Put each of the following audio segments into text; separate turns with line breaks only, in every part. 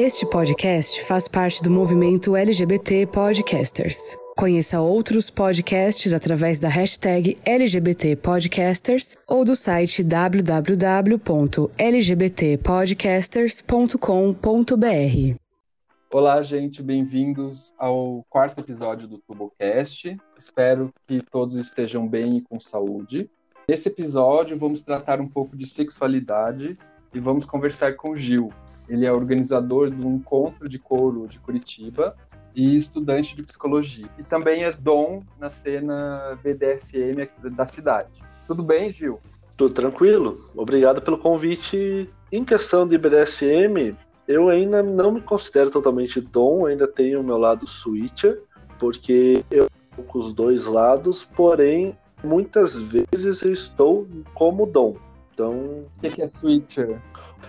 Este podcast faz parte do movimento LGBT Podcasters. Conheça outros podcasts através da hashtag LGBT Podcasters ou do site www.lgbtpodcasters.com.br.
Olá, gente, bem-vindos ao quarto episódio do TurboCast. Espero que todos estejam bem e com saúde. Nesse episódio, vamos tratar um pouco de sexualidade e vamos conversar com o Gil, ele é organizador do Encontro de Couro de Curitiba e estudante de psicologia. E também é dom na cena BDSM da cidade. Tudo bem, Gil?
Tudo tranquilo. Obrigado pelo convite. Em questão de BDSM, eu ainda não me considero totalmente dom, ainda tenho o meu lado switcher, porque eu com os dois lados, porém, muitas vezes eu estou como dom. Então.
O que é switcher?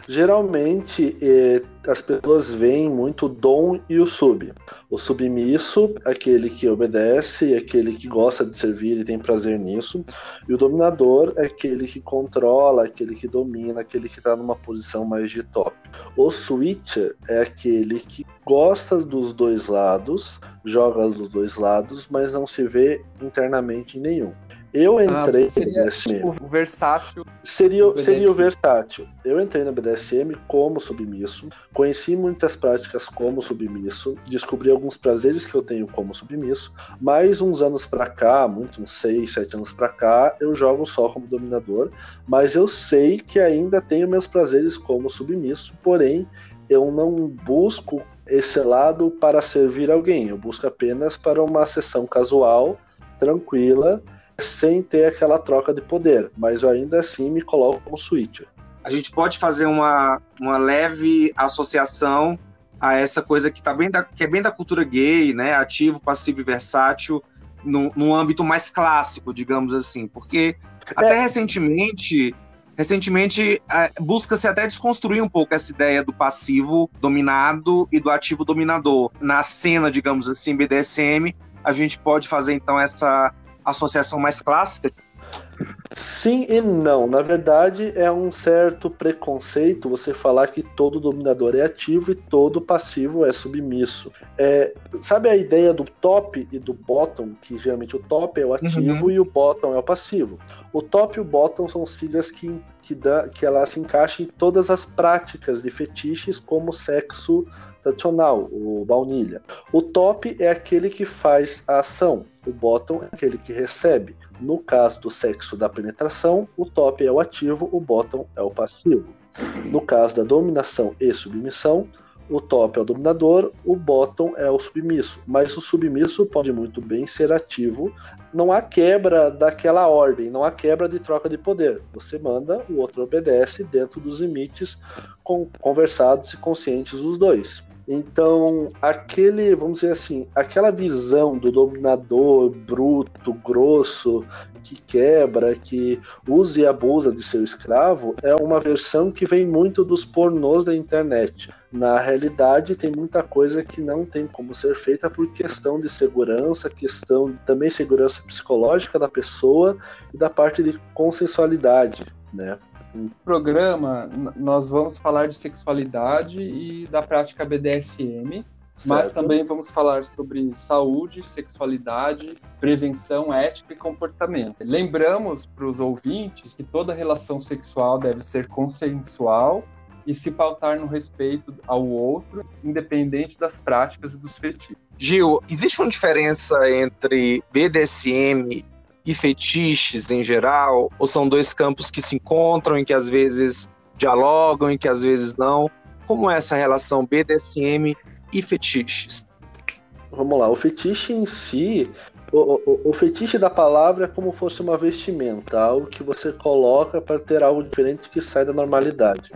Geralmente eh, as pessoas veem muito o dom e o sub. O submisso, aquele que obedece, aquele que gosta de servir e tem prazer nisso. E o dominador é aquele que controla, aquele que domina, aquele que está numa posição mais de top. O switcher é aquele que gosta dos dois lados, joga dos dois lados, mas não se vê internamente em nenhum. Eu entrei ah,
seria, no BDSM. Tipo, o versátil.
Seria, seria o versátil. Eu entrei no BDSM como submisso, conheci muitas práticas como submisso, descobri alguns prazeres que eu tenho como submisso, mas uns anos para cá, muito uns 6, 7 anos para cá, eu jogo só como dominador, mas eu sei que ainda tenho meus prazeres como submisso, porém eu não busco esse lado para servir alguém, eu busco apenas para uma sessão casual, tranquila sem ter aquela troca de poder, mas eu ainda assim me coloco como switcher.
A gente pode fazer uma, uma leve associação a essa coisa que, tá bem da, que é bem da cultura gay, né? Ativo, passivo e versátil, num, num âmbito mais clássico, digamos assim. Porque até é. recentemente, recentemente é, busca-se até desconstruir um pouco essa ideia do passivo dominado e do ativo dominador. Na cena, digamos assim, BDSM, a gente pode fazer então essa associação mais clássica?
Sim e não. Na verdade, é um certo preconceito você falar que todo dominador é ativo e todo passivo é submisso. É, sabe a ideia do top e do bottom? Que geralmente o top é o ativo uhum. e o bottom é o passivo. O top e o bottom são siglas que, que, dá, que ela se encaixa em todas as práticas de fetiches, como sexo tradicional, o baunilha. O top é aquele que faz a ação, o bottom é aquele que recebe. No caso do sexo da penetração, o top é o ativo, o bottom é o passivo. No caso da dominação e submissão, o top é o dominador, o bottom é o submisso. Mas o submisso pode muito bem ser ativo. Não há quebra daquela ordem, não há quebra de troca de poder. Você manda, o outro obedece dentro dos limites conversados e conscientes dos dois. Então, aquele, vamos dizer assim, aquela visão do dominador bruto, grosso, que quebra, que usa e abusa de seu escravo, é uma versão que vem muito dos pornôs da internet. Na realidade, tem muita coisa que não tem como ser feita por questão de segurança, questão também segurança psicológica da pessoa e da parte de consensualidade, né?
No programa, nós vamos falar de sexualidade e da prática BDSM, certo. mas também vamos falar sobre saúde, sexualidade, prevenção, ética e comportamento. Lembramos para os ouvintes que toda relação sexual deve ser consensual e se pautar no respeito ao outro, independente das práticas e dos fetiches.
Gil, existe uma diferença entre BDSM e fetiches em geral? Ou são dois campos que se encontram, em que às vezes dialogam, em que às vezes não? Como é essa relação BDSM e fetiches?
Vamos lá, o fetiche em si, o, o, o, fetiche da palavra é como fosse uma vestimenta, algo que você coloca para ter algo diferente que sai da normalidade.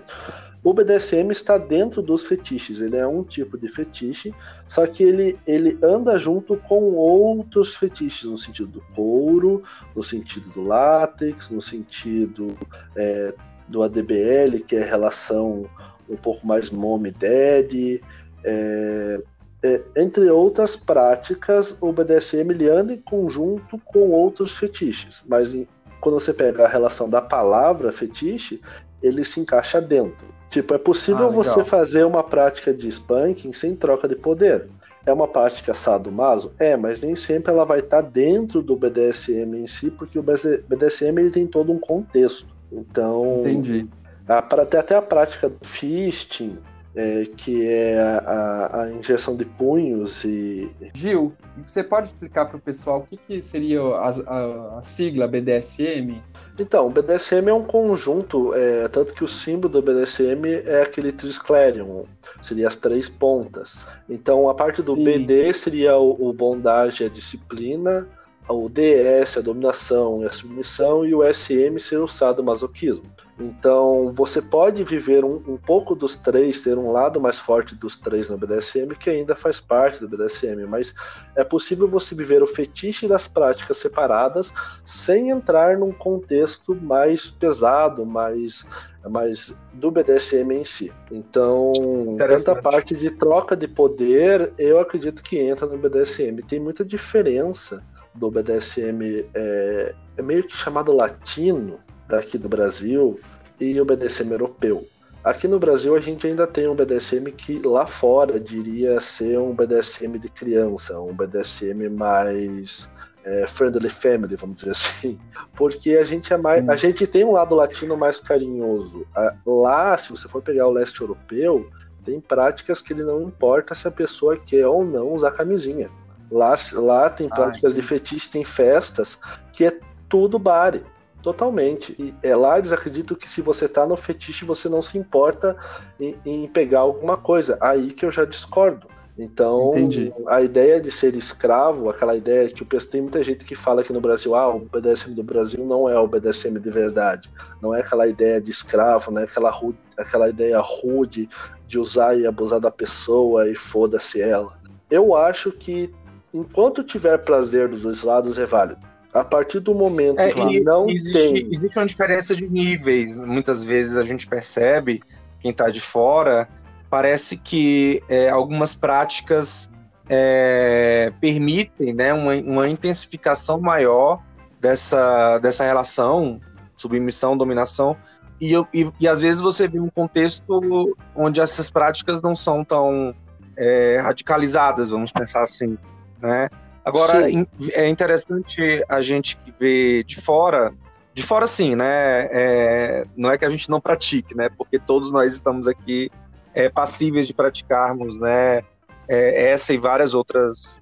O BDSM está dentro dos fetiches, ele é um tipo de fetiche, só que ele, ele anda junto com outros fetiches, no sentido do couro, no sentido do látex, no sentido é, do ADBL, que é relação um pouco mais mom dad, é, é, entre outras práticas, o BDSM ele anda em conjunto com outros fetiches, mas em, quando você pega a relação da palavra fetiche, ele se encaixa dentro. Tipo, é possível ah, você fazer uma prática de spanking sem troca de poder. É uma prática sadomaso? É, mas nem sempre ela vai estar dentro do BDSM em si, porque o BDSM ele tem todo um contexto. Então,
Entendi.
A, até, até a prática do fisting, é, que é a, a, injeção de punhos e.
Gil, você pode explicar para o pessoal o que, que seria a, a, a, sigla BDSM?
Então, o BDSM é um conjunto, é, tanto que o símbolo do BDSM é aquele trisclerium, seria as três pontas. Então, a parte do Sim. BD seria o, o bondage, a disciplina, o DS, a dominação e a submissão, e o SM ser o sadomasoquismo. Então, você pode viver um, um, pouco dos três, ter um lado mais forte dos três no BDSM, que ainda faz parte do BDSM, mas é possível você viver o fetiche das práticas separadas sem entrar num contexto mais pesado, mais, mais do BDSM em si. Então, tanta parte de troca de poder, eu acredito que entra no BDSM. Tem muita diferença do BDSM, é, é meio que chamado latino, daqui do Brasil e o BDSM europeu. Aqui no Brasil a gente ainda tem um BDSM que lá fora diria ser um BDSM de criança, um BDSM mais é, friendly family, vamos dizer assim, porque a gente é mais, a gente tem um lado latino mais carinhoso. Lá, se você for pegar o leste europeu, tem práticas que ele não importa se a pessoa quer ou não usar camisinha. Lá, lá tem ah, práticas de fetiche, tem festas que é tudo bare. Totalmente. E é lá eles acreditam que se você tá no fetiche, você não se importa em, em pegar alguma coisa. Aí que eu já discordo. Então, Entendi. a ideia de ser escravo, aquela ideia que o tem muita gente que fala aqui no Brasil, ah, o BDSM do Brasil não é o BDSM de verdade. Não é aquela ideia de escravo, né? Aquela, rude, aquela ideia rude de usar e abusar da pessoa e foda-se ela. Eu acho que enquanto tiver prazer dos dois lados é válido. A partir do momento é, que não
existe,
tem.
Existe uma diferença de níveis. Muitas vezes a gente percebe, quem está de fora, parece que é, algumas práticas é, permitem né, uma, uma intensificação maior dessa, dessa relação, submissão, dominação, e, e, e, às vezes você vê um contexto onde essas práticas não são tão é, radicalizadas, vamos pensar assim, né? Agora, é interessante a gente ver de fora, de fora sim, né? É, não é que a gente não pratique, né? Porque todos nós estamos aqui é, passíveis de praticarmos, né? É, essa e várias outras,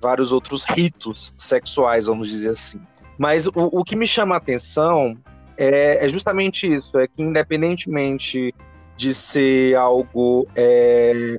vários outros ritos sexuais, vamos dizer assim. Mas o, o que me chama a atenção é, é, justamente isso, é que independentemente de ser algo é,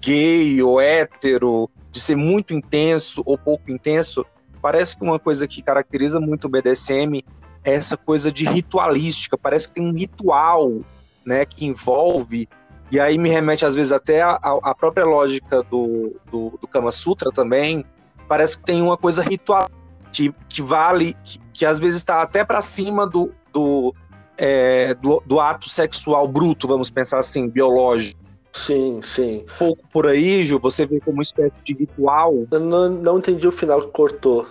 gay ou hétero, de ser muito intenso ou pouco intenso, parece que uma coisa que caracteriza muito o BDSM é essa coisa de ritualística, parece que tem um ritual, né, que envolve, e aí me remete às vezes até à própria lógica do, do, do, Kama Sutra também, parece que tem uma coisa ritual que, que vale, que, que às vezes está até para cima do, do, é, do, do ato sexual bruto, vamos pensar assim, biológico.
Sim, sim.
pouco por aí, Ju, você vê como uma espécie de ritual.
Eu não, não entendi o final que cortou.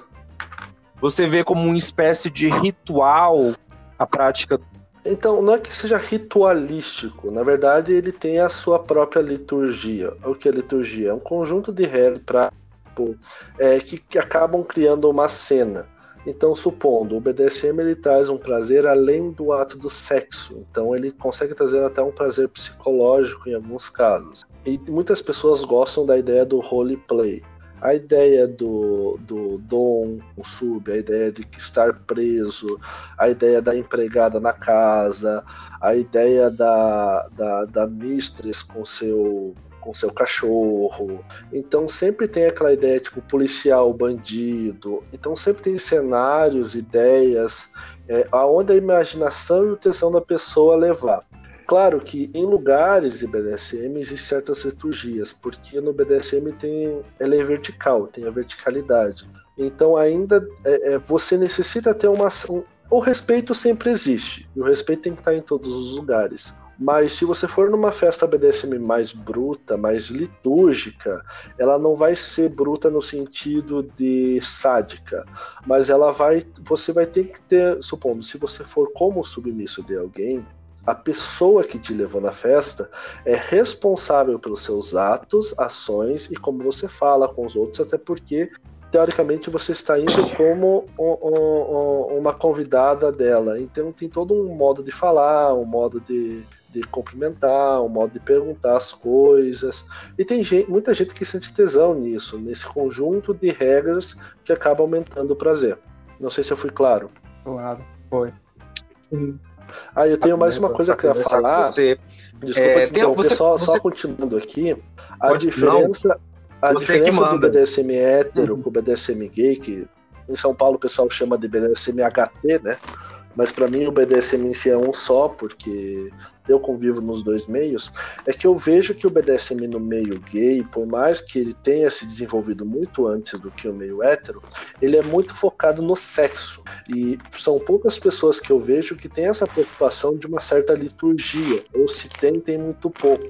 Você vê como uma espécie de ritual a prática.
Então, não é que seja ritualístico. Na verdade, ele tem a sua própria liturgia. O que é liturgia? É um conjunto de regras para é, que, que acabam criando uma cena. Então, supondo, o BDSM ele traz um prazer além do ato do sexo. Então, ele consegue trazer até um prazer psicológico em alguns casos. E muitas pessoas gostam da ideia do roleplay. A ideia do, do dom, o sub, a ideia de estar preso, a ideia da empregada na casa, a ideia da, da, da mistress com seu com seu cachorro. Então sempre tem aquela ideia tipo policial, bandido. Então sempre tem cenários, ideias, é, aonde a imaginação e o tesão da pessoa levar. Claro que em lugares de BDSM existem certas liturgias, porque no BDSM tem, ela é vertical, tem a verticalidade. Então ainda é, é, você necessita ter uma um, o respeito sempre existe, e o respeito tem que estar em todos os lugares. Mas se você for numa festa BDSM mais bruta, mais litúrgica, ela não vai ser bruta no sentido de sádica, mas ela vai, você vai ter que ter, supondo, se você for como submisso de alguém, A pessoa que te levou na festa é responsável pelos seus atos, ações e como você fala com os outros, até porque teoricamente você está indo como um, um, uma convidada dela. Então tem todo um modo de falar, um modo de, de cumprimentar, um modo de perguntar as coisas. E tem gente, muita gente que sente tesão nisso, nesse conjunto de regras que acaba aumentando o prazer. Não sei se eu fui claro.
Claro, foi.
Sim. Ah, eu tenho mais uma coisa que eu ia falar. Você. Desculpa é, te interromper, você, só, você... só continuando aqui. A Pode, diferença, não. a você diferença do BDSM hétero uhum. com o BDSM gay, que em São Paulo o pessoal chama de BDSM HT, né? Mas para mim o BDSM em si é um só, porque eu convivo nos dois meios, é que eu vejo que o BDSM no meio gay, por mais que ele tenha se desenvolvido muito antes do que o meio hétero, ele é muito focado no sexo. E são poucas pessoas que eu vejo que têm essa preocupação de uma certa liturgia, ou se tem, tem muito pouco.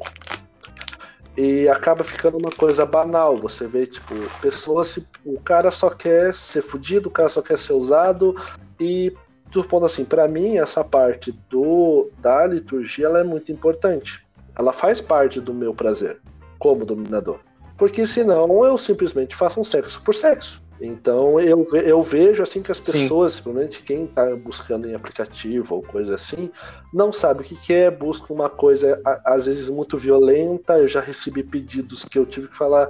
E acaba ficando uma coisa banal. Você vê, tipo, pessoas. O cara só quer ser fudido, o cara só quer ser usado, e supondo assim, para mim essa parte do da liturgia ela é muito importante. Ela faz parte do meu prazer como dominador. Porque senão eu simplesmente faço um sexo por sexo. Então eu, eu vejo assim que as pessoas, Sim. principalmente quem está buscando em aplicativo ou coisa assim, não sabe o que, que é, busca uma coisa às vezes muito violenta. Eu já recebi pedidos que eu tive que falar,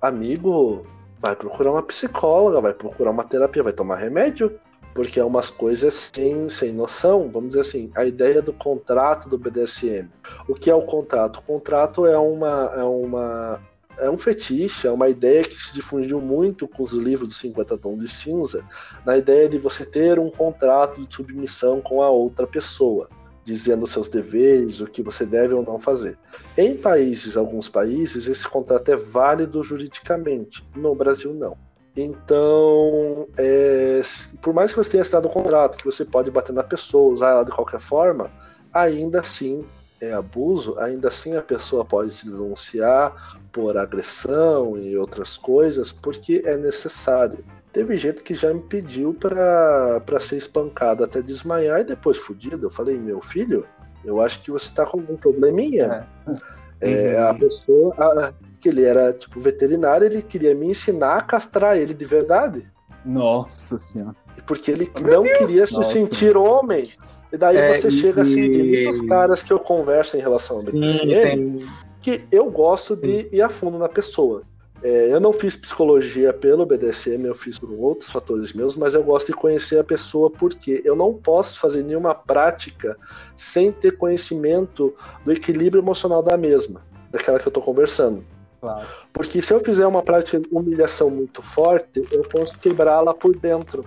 amigo, vai procurar uma psicóloga, vai procurar uma terapia, vai tomar remédio porque é umas coisas sem, sem noção, vamos dizer assim, a ideia do contrato do BDSM. O que é o contrato? O contrato é uma, é uma é um fetiche, é uma ideia que se difundiu muito com os livros dos 50 tons de cinza, na ideia de você ter um contrato de submissão com a outra pessoa, dizendo seus deveres, o que você deve ou não fazer. Em países, alguns países, esse contrato é válido juridicamente, no Brasil não. Então, é, por mais que você tenha assinado um contrato, que você pode bater na pessoa, usar ela de qualquer forma, ainda assim é abuso, ainda assim a pessoa pode te denunciar por agressão e outras coisas, porque é necessário. Teve gente que já me pediu para ser espancado até desmaiar e depois fudido. Eu falei, meu filho, eu acho que você está com algum probleminha. É. É, a pessoa. A, que ele era tipo veterinário, ele queria me ensinar a castrar ele de verdade.
Nossa senhora.
Porque ele oh, não Deus. queria se Nossa. sentir homem. E daí é, você e, chega assim, tem muitos caras que eu converso em relação ao BDSM, que eu gosto de ir a fundo na pessoa. É, eu não fiz psicologia pelo BDSM, eu fiz por outros fatores meus, mas eu gosto de conhecer a pessoa porque eu não posso fazer nenhuma prática sem ter conhecimento do equilíbrio emocional da mesma, daquela que eu estou conversando. Claro. Porque se eu fizer uma prática de humilhação muito forte, eu posso quebrá-la por dentro.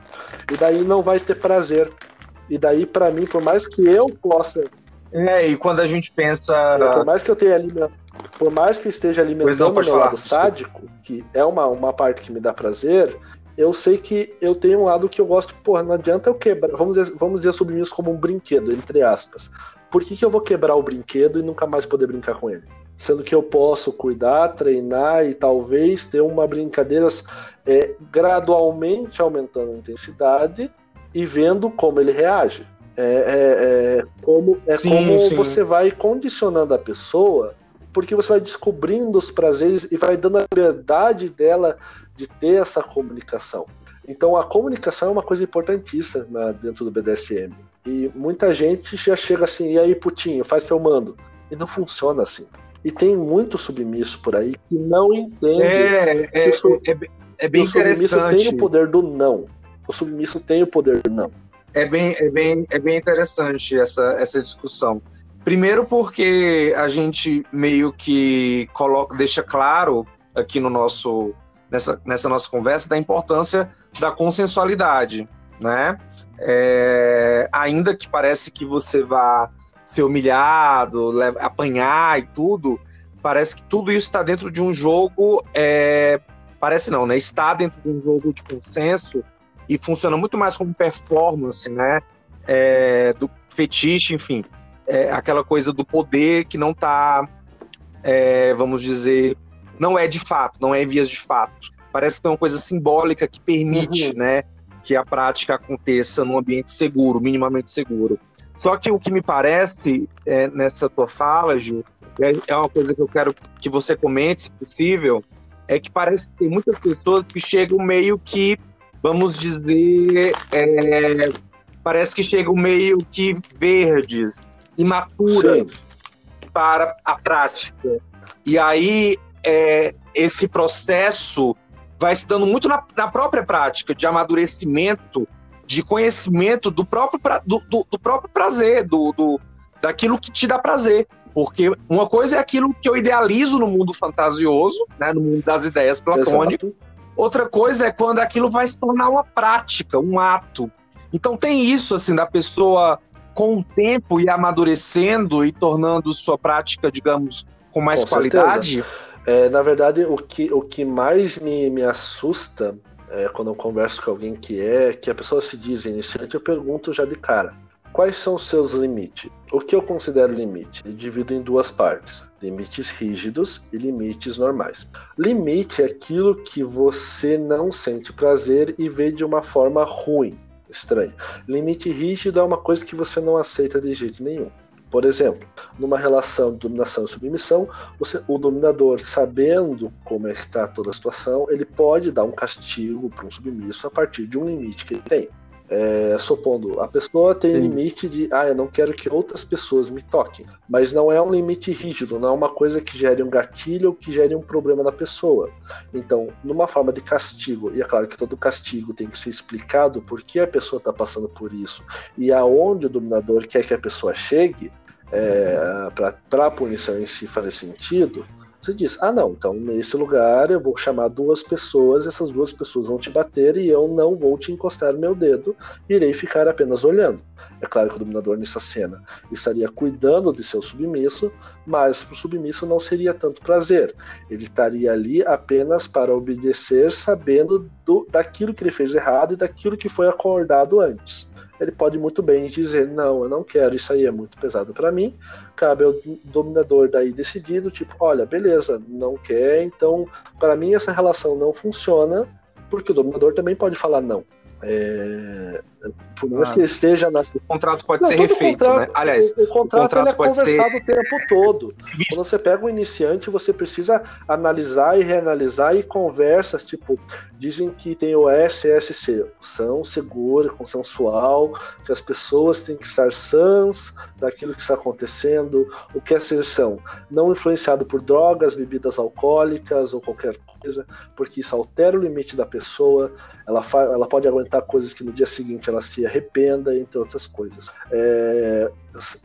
E daí não vai ter prazer. E daí, para mim, por mais que eu possa.
É, e quando a gente pensa.
É, por mais que eu tenha alimentado. Por mais que eu esteja alimentando o meu lado sádico, que é uma, uma parte que me dá prazer, eu sei que eu tenho um lado que eu gosto, porra, não adianta eu quebrar. Vamos dizer, vamos dizer sobre isso como um brinquedo, entre aspas. Por que, que eu vou quebrar o brinquedo e nunca mais poder brincar com ele? Sendo que eu posso cuidar, treinar e talvez ter uma brincadeira é, gradualmente aumentando a intensidade e vendo como ele reage. É, é, é como, é sim, como sim. você vai condicionando a pessoa, porque você vai descobrindo os prazeres e vai dando a liberdade dela de ter essa comunicação. Então a comunicação é uma coisa importantíssima dentro do BDSM. E muita gente já chega assim, e aí, putinho, faz que eu mando. E não funciona assim. E tem muito submisso por aí que não entende
é,
que
é, o, é, é bem o submisso
tem o poder do não. O submisso tem o poder do não.
É bem, é bem, é bem interessante essa, essa discussão. Primeiro porque a gente meio que coloca, deixa claro aqui no nosso nessa, nessa nossa conversa da importância da consensualidade, né? É, ainda que parece que você vá ser humilhado, apanhar e tudo, parece que tudo isso está dentro de um jogo. É, parece não, né? Está dentro de um jogo de consenso e funciona muito mais como performance, né? É, do fetiche, enfim. É aquela coisa do poder que não está, é, vamos dizer, não é de fato, não é vias de fato. Parece que tem uma coisa simbólica que permite, uhum. né? Que a prática aconteça num ambiente seguro, minimamente seguro. Só que o que me parece é, nessa tua fala, Gil, é, é uma coisa que eu quero que você comente, se possível, é que parece que tem muitas pessoas que chegam meio que, vamos dizer, é, parece que chegam meio que verdes, imaturas Sim. para a prática. E aí é, esse processo vai se dando muito na, na, própria prática de amadurecimento, de conhecimento do próprio, pra, do, do, do, próprio prazer, do, do, daquilo que te dá prazer. Porque uma coisa é aquilo que eu idealizo no mundo fantasioso, né, no mundo das ideias platônicas. Outra coisa é quando aquilo vai se tornar uma prática, um ato. Então tem isso assim da pessoa com o tempo e amadurecendo e tornando sua prática, digamos, com mais com qualidade.
É, na verdade, o que, o que mais me, me assusta é, quando eu converso com alguém que é, que a pessoa se diz iniciante, eu pergunto já de cara Quais são os seus limites? O que eu considero limite? Eu divido em duas partes: limites rígidos e limites normais. Limite é aquilo que você não sente prazer e vê de uma forma ruim, estranha. Limite rígido é uma coisa que você não aceita de jeito nenhum. Por exemplo, numa relação de dominação e submissão, você, o dominador, sabendo como é que está toda a situação, ele pode dar um castigo para um submisso a partir de um limite que ele tem. É, supondo, a pessoa tem Sim. limite de, ah, eu não quero que outras pessoas me toquem, mas não é um limite rígido, não é uma coisa que gere um gatilho ou que gere um problema na pessoa. Então, numa forma de castigo, e é claro que todo castigo tem que ser explicado por que a pessoa está passando por isso e aonde o dominador quer que a pessoa chegue, é, para a punição em si fazer sentido, você diz: ah, não, então nesse lugar eu vou chamar duas pessoas, essas duas pessoas vão te bater e eu não vou te encostar meu dedo, irei ficar apenas olhando. É claro que o dominador nessa cena estaria cuidando de seu submisso, mas para o submisso não seria tanto prazer. Ele estaria ali apenas para obedecer, sabendo do, daquilo que ele fez errado e daquilo que foi acordado antes ele pode muito bem dizer: não, eu não quero, isso aí é muito pesado para mim. Cabe ao dominador daí decidido, tipo, olha, beleza, não quer, então para mim essa relação não funciona, porque o dominador também pode falar não. É, por mais ah, que esteja na.
O contrato pode não, ser refeito, contrato, né? Aliás,
o, o contrato, o contrato é conversado ser... o tempo todo. Quando você pega um iniciante, você precisa analisar e reanalisar e conversas, tipo, dizem que tem o SSC, são segura, consensual, que as pessoas têm que estar sãs daquilo que está acontecendo, o que é seleção? Não influenciado por drogas, bebidas alcoólicas ou qualquer coisa, porque isso altera o limite da pessoa, ela, ela pode aguentar coisas que no dia seguinte ela se arrependa, entre outras coisas. É,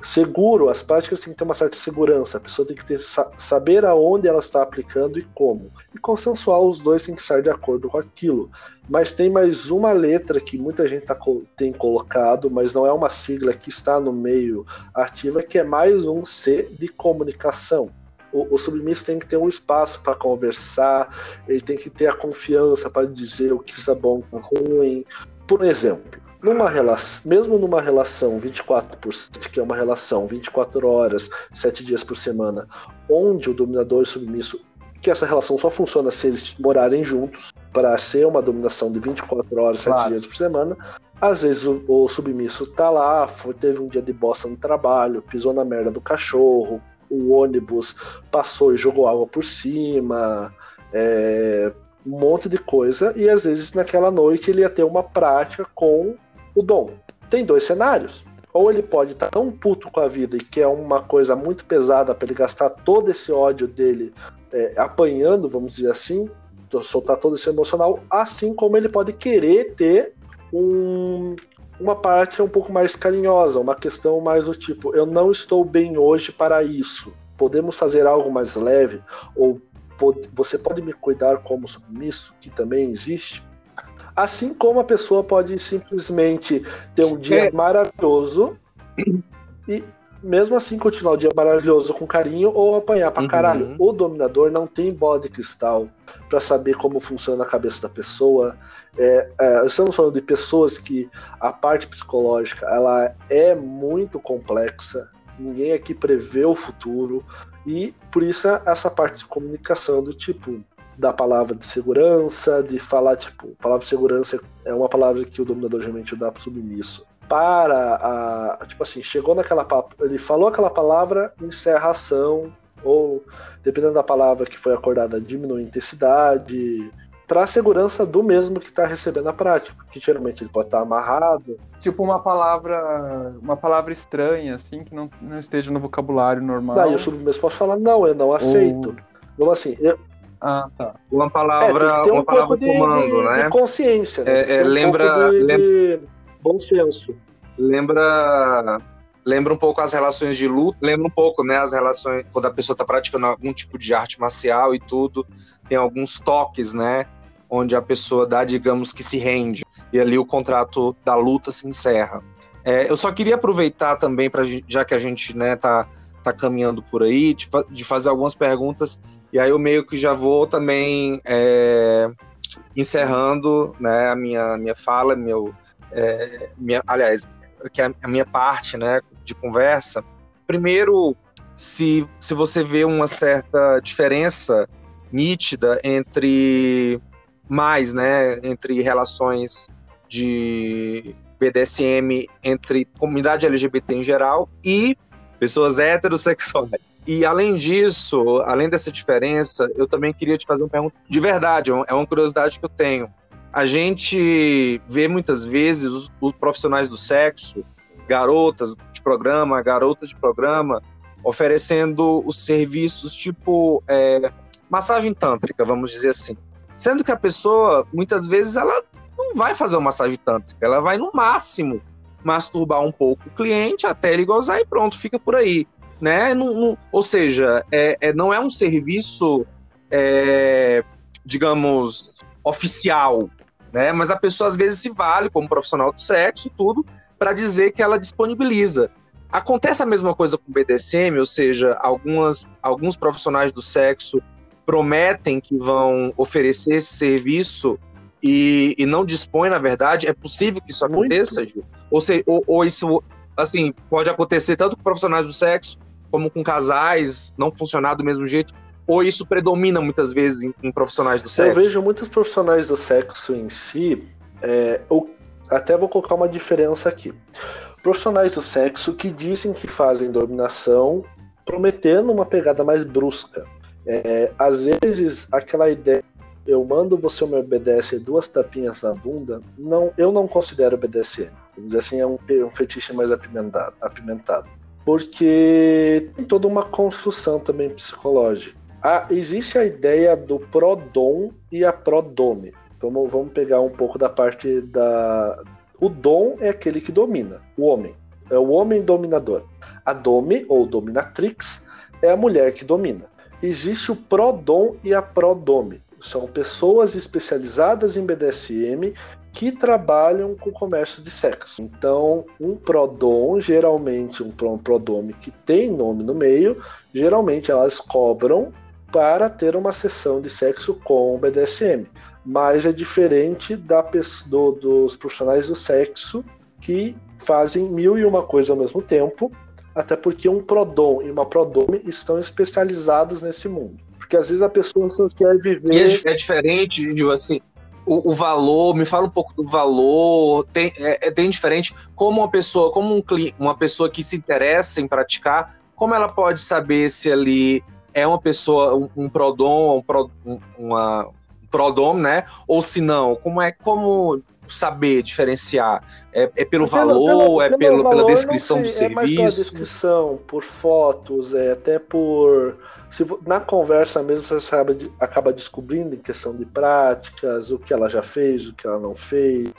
seguro, as práticas têm que ter uma certa segurança, a pessoa tem que ter, saber aonde ela está aplicando e como. E consensual, os dois têm que estar de acordo com aquilo. Mas tem mais uma letra que muita gente tá, tem colocado, mas não é uma sigla que está no meio ativa, que é mais um C de comunicação o, o submisso tem que ter um espaço para conversar, ele tem que ter a confiança para dizer o que está bom com ruim. Por exemplo, numa relação, mesmo numa relação 24 por 7, que é uma relação 24 horas, 7 dias por semana, onde o dominador e o submisso, que essa relação só funciona se eles morarem juntos, para ser uma dominação de 24 horas, claro. 7 dias por semana, às vezes o, o submisso tá lá, foi, teve um dia de bosta no trabalho, pisou na merda do cachorro, o ônibus passou e jogou água por cima, é, um monte de coisa, e às vezes naquela noite ele ia ter uma prática com o dom. Tem dois cenários. Ou ele pode estar tão puto com a vida e que é uma coisa muito pesada para ele gastar todo esse ódio dele é, apanhando, vamos dizer assim, soltar todo esse emocional, assim como ele pode querer ter um, uma parte um pouco mais carinhosa, uma questão mais do tipo: eu não estou bem hoje para isso. Podemos fazer algo mais leve? Ou você pode me cuidar como submisso, que também existe? Assim como a pessoa pode simplesmente ter um dia é. maravilhoso e mesmo assim continuar o dia maravilhoso com carinho ou apanhar pra uhum. caralho. O dominador não tem bola de cristal para saber como funciona a cabeça da pessoa. É, é, estamos falando de pessoas que a parte psicológica ela é muito complexa. Ninguém aqui prevê o futuro e por isso essa parte de comunicação do tipo da palavra de segurança, de falar, tipo, palavra de segurança é uma palavra que o dominador geralmente dá para submisso para a. Tipo assim, chegou naquela. Ele falou aquela palavra, encerra a ação, ou dependendo da palavra que foi acordada, diminui a intensidade, para a segurança do mesmo que está recebendo a prática, porque geralmente ele pode estar tá amarrado.
Tipo uma palavra, uma palavra estranha, assim, que não, não esteja no vocabulário normal.
Daí o submisso pode falar, não, eu não aceito. Ou... Então, assim, eu...
Ah, tá. Uma palavra, é, um uma palavra de, comando,
de,
né?
De consciência,
né? É, é, um lembra, de, lembra...
bom senso.
Lembra lembra um pouco as relações de luta, lembra um pouco, né, as relações quando a pessoa está praticando algum tipo de arte marcial e tudo, tem alguns toques, né, onde a pessoa dá, digamos que se rende e ali o contrato da luta se encerra. É, eu só queria aproveitar também para já que a gente, né, tá tá caminhando por aí, de, de, fazer algumas perguntas e aí eu meio que já vou também é, encerrando, né, a minha minha fala, meu é, minha, aliás, que é a minha parte, né, de conversa, primeiro, se, se você vê uma certa diferença nítida entre mais, né, entre relações de BDSM entre comunidade LGBT em geral e pessoas heterossexuais. E além disso, além dessa diferença, eu também queria te fazer uma pergunta de verdade, é uma curiosidade que eu tenho. A gente vê muitas vezes os, os profissionais do sexo garotas de programa, garotas de programa, oferecendo os serviços tipo é, massagem tântrica, vamos dizer assim. Sendo que a pessoa, muitas vezes, ela não vai fazer uma massagem tântrica, ela vai no máximo masturbar um pouco o cliente até ele gozar e pronto, fica por aí. Né? Não, não, ou seja, é, é, não é um serviço, é, digamos, oficial, né? mas a pessoa às vezes se vale como profissional do sexo tudo, para dizer que ela disponibiliza. Acontece a mesma coisa com o BDSM, ou seja, algumas, alguns profissionais do sexo prometem que vão oferecer esse serviço e, e não dispõem, na verdade. É possível que isso aconteça, Ju? Ou, se, ou, ou isso assim, pode acontecer tanto com profissionais do sexo como com casais, não funcionar do mesmo jeito, ou isso predomina muitas vezes em, em profissionais do sexo?
Eu vejo muitos profissionais do sexo em si, é, o até vou colocar uma diferença aqui. Profissionais do sexo que dizem que fazem dominação, prometendo uma pegada mais brusca. É, às vezes, aquela ideia eu mando você me obedecer duas tapinhas na bunda, não, eu não considero BDSM. Vamos dizer assim, é um, um fetiche mais apimentado, apimentado. Porque tem toda uma construção também psicológica. Ah, existe a ideia do prodom e a prodome. Então vamos pegar um pouco da parte da. O dom é aquele que domina, o homem. É o homem dominador. A dome, ou dominatrix, é a mulher que domina. Existe o prodom e a prodome. São pessoas especializadas em BDSM que trabalham com comércio de sexo. Então, um prodom, geralmente um prodome que tem nome no meio, geralmente elas cobram para ter uma sessão de sexo com o BDSM mas é diferente da, do, dos profissionais do sexo que fazem mil e uma coisa ao mesmo tempo, até porque um prodom e uma prodome estão especializados nesse mundo. Porque às vezes a pessoa só quer viver.
E é, é diferente, assim, o, o, valor, me fala um pouco do valor, tem, é, é tem diferente como uma pessoa, como um, uma pessoa que se interessa em praticar, como ela pode saber se ali é uma pessoa, um, um prodom, um, pro, uma, Prodom, né? Ou se não, como é como saber diferenciar? É, é pelo, valor, pelo, é pelo, pelo pela descrição sei, do serviço? É mais pela
descrição, por fotos, é até por. Se, na conversa mesmo você acaba, acaba descobrindo em questão de práticas, o que ela já fez, o que ela não fez.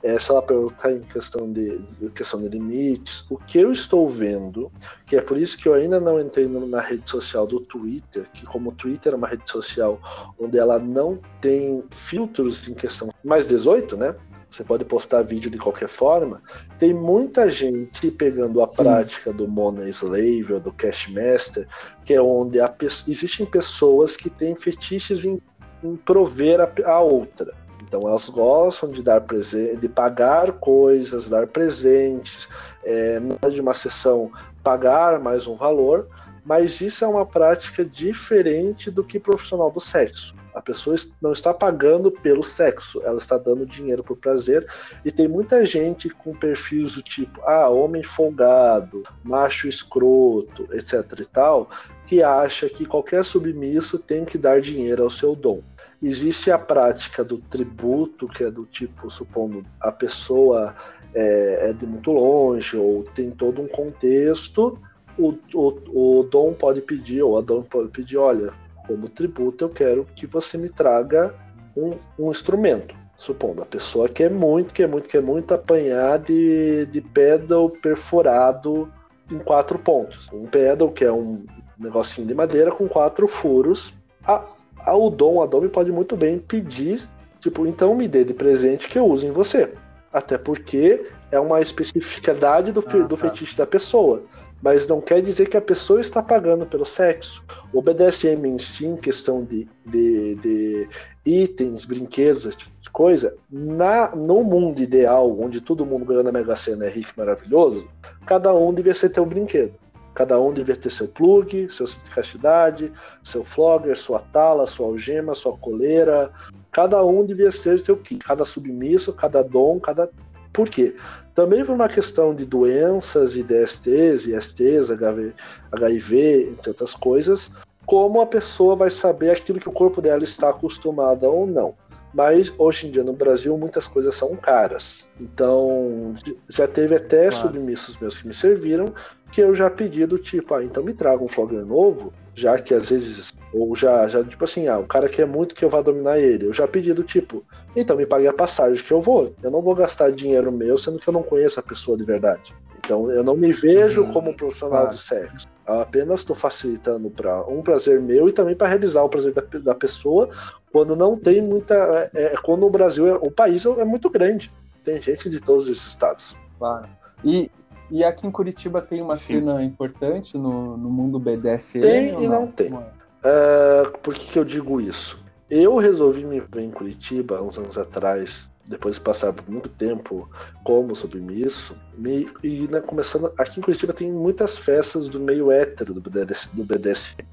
É, se ela perguntar em questão de, de, questão de limites, o que eu estou vendo, que é por isso que eu ainda não entrei na rede social do Twitter, que como o Twitter é uma rede social onde ela não tem filtros em questão mais 18, né? Você pode postar vídeo de qualquer forma. Tem muita gente pegando a Sim. prática do Mona Slave ou do Cash Master, que é onde a, existem pessoas que têm fetiches em, em prover a, a outra. Então elas gostam de dar presente, de pagar coisas, dar presentes, é, na de uma sessão pagar mais um valor, mas isso é uma prática diferente do que profissional do sexo. A pessoa não está pagando pelo sexo, ela está dando dinheiro por prazer. E tem muita gente com perfis do tipo, ah, homem folgado, macho escroto, etc e tal, que acha que qualquer submisso tem que dar dinheiro ao seu dom. Existe a prática do tributo, que é do tipo, supondo a pessoa é, é de muito longe ou tem todo um contexto, o, o, o dom pode pedir, ou a dom pode pedir, olha, como tributo eu quero que você me traga um, um instrumento. Supondo, a pessoa quer muito, quer muito, quer muito apanhar de, de pedal perforado em quatro pontos. Um pedal, que é um negocinho de madeira com quatro furos. A, a, o dom, a Dom pode muito bem pedir, tipo, então me dê de presente que eu use em você. Até porque é uma especificidade do, ah, do tá. fetiche da pessoa. Mas não quer dizer que a pessoa está pagando pelo sexo. O BDSM em si, em questão de, de, de itens, brinquedos, esse tipo de coisa, na, no mundo ideal, onde todo mundo ganha na Mega Sena é rico e maravilhoso, cada um devia ser ter um brinquedo. Cada um devia ter seu plug, seu de castidade, seu flogger, sua tala, sua algema, sua coleira. Cada um devia ter seu kit. Cada submisso, cada dom, cada. Por quê? Também por uma questão de doenças e DSTs, ISTs, HIV, HIV, entre outras coisas, como a pessoa vai saber aquilo que o corpo dela está acostumada ou não. Mas hoje em dia no Brasil muitas coisas são caras. Então já teve até claro. submissos meus que me serviram que eu já pedi do tipo, ah, então me traga um flogger novo, já que às vezes, ou já, já tipo assim, ah, o cara quer muito que eu vá dominar ele. Eu já pedi do tipo, então me pague a passagem que eu vou. Eu não vou gastar dinheiro meu, sendo que eu não conheço a pessoa de verdade. Então eu não me vejo hum, como um profissional claro. do sexo. Eu apenas estou facilitando para um prazer meu e também para realizar o prazer da, da, pessoa quando não tem muita. É, é, quando o Brasil, é, o país é muito grande. Tem gente de todos os estados.
Claro. E, e aqui em Curitiba tem uma Sim. cena importante no, no mundo BDSM?
Tem e não, não tem. Uh, por que, que eu digo isso? Eu resolvi me ver em Curitiba uns anos atrás, depois de passar muito tempo como submisso, me, e né, começando. Aqui em Curitiba tem muitas festas do meio hétero do, BDS, do BDSM.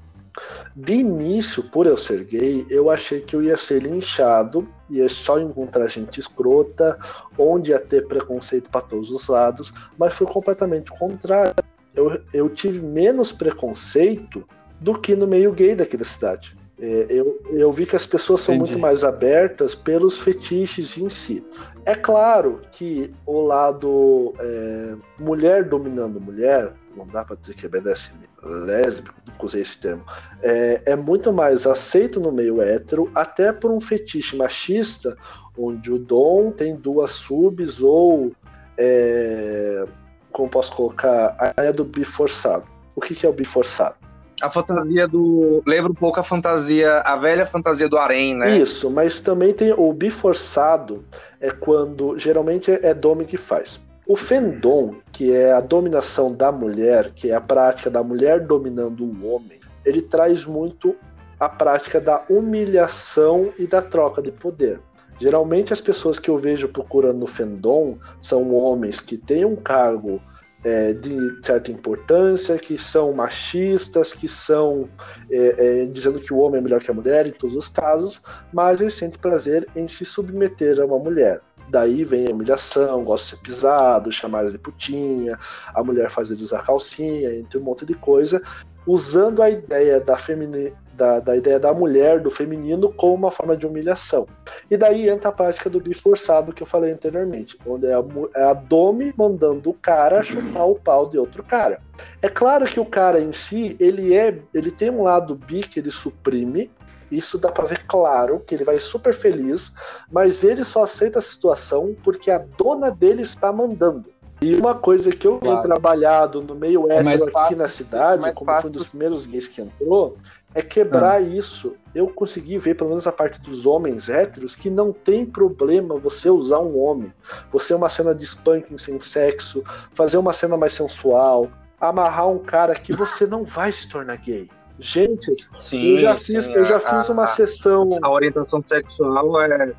De início, por eu ser gay, eu achei que eu ia ser linchado, ia só encontrar gente escrota, onde ia ter preconceito para todos os lados, mas foi completamente o contrário. Eu, eu tive menos preconceito do que no meio gay daqui da cidade. É, eu, eu vi que as pessoas são Entendi. muito mais abertas pelos fetiches em si. É claro que o lado é, mulher dominando mulher, não dá para dizer que é BDSM lésbico, nunca usei esse termo, é, é, muito mais aceito no meio hétero, até por um fetiche machista, onde o dom tem duas subs, ou, é, como posso colocar, a ideia do biforçado. O que, que é o biforçado?
A fantasia do. Lembra um pouco a fantasia, a velha fantasia do harém, né?
Isso, mas também tem o biforçado, é quando geralmente é Dome que faz. O fendom, que é a dominação da mulher, que é a prática da mulher dominando o homem, ele traz muito a prática da humilhação e da troca de poder. Geralmente as pessoas que eu vejo procurando no fendom são homens que têm um cargo é, de certa importância, que são machistas, que são é, é, dizendo que o homem é melhor que a mulher em todos os casos, mas eles sentem prazer em se submeter a uma mulher. Daí vem a humilhação, gosta de ser pisado, chamar de putinha, a mulher fazer usar calcinha, entre um monte de coisa, usando a ideia da, femini, da, da, ideia da mulher, do feminino, como uma forma de humilhação. E daí entra a prática do biforçado que eu falei anteriormente, onde é a, é a Domi mandando o cara chupar o pau de outro cara. É claro que o cara em si, ele é, ele tem um lado bi que ele suprime, isso dá para ver claro que ele vai super feliz, mas ele só aceita a situação porque a dona dele está mandando. E uma coisa que eu claro. tenho trabalhado no meio é hétero é aqui fácil, na cidade, é como fui um dos primeiros gays que entrou, é quebrar ah. isso. Eu consegui ver, pelo menos a parte dos homens héteros, que não tem problema você usar um homem. Você é uma cena de spanking sem sexo, fazer uma cena mais sensual, amarrar um cara que você não vai se tornar gay. Gente, sim, eu já fiz, eu já a, fiz uma a, sessão.
A orientação sexual é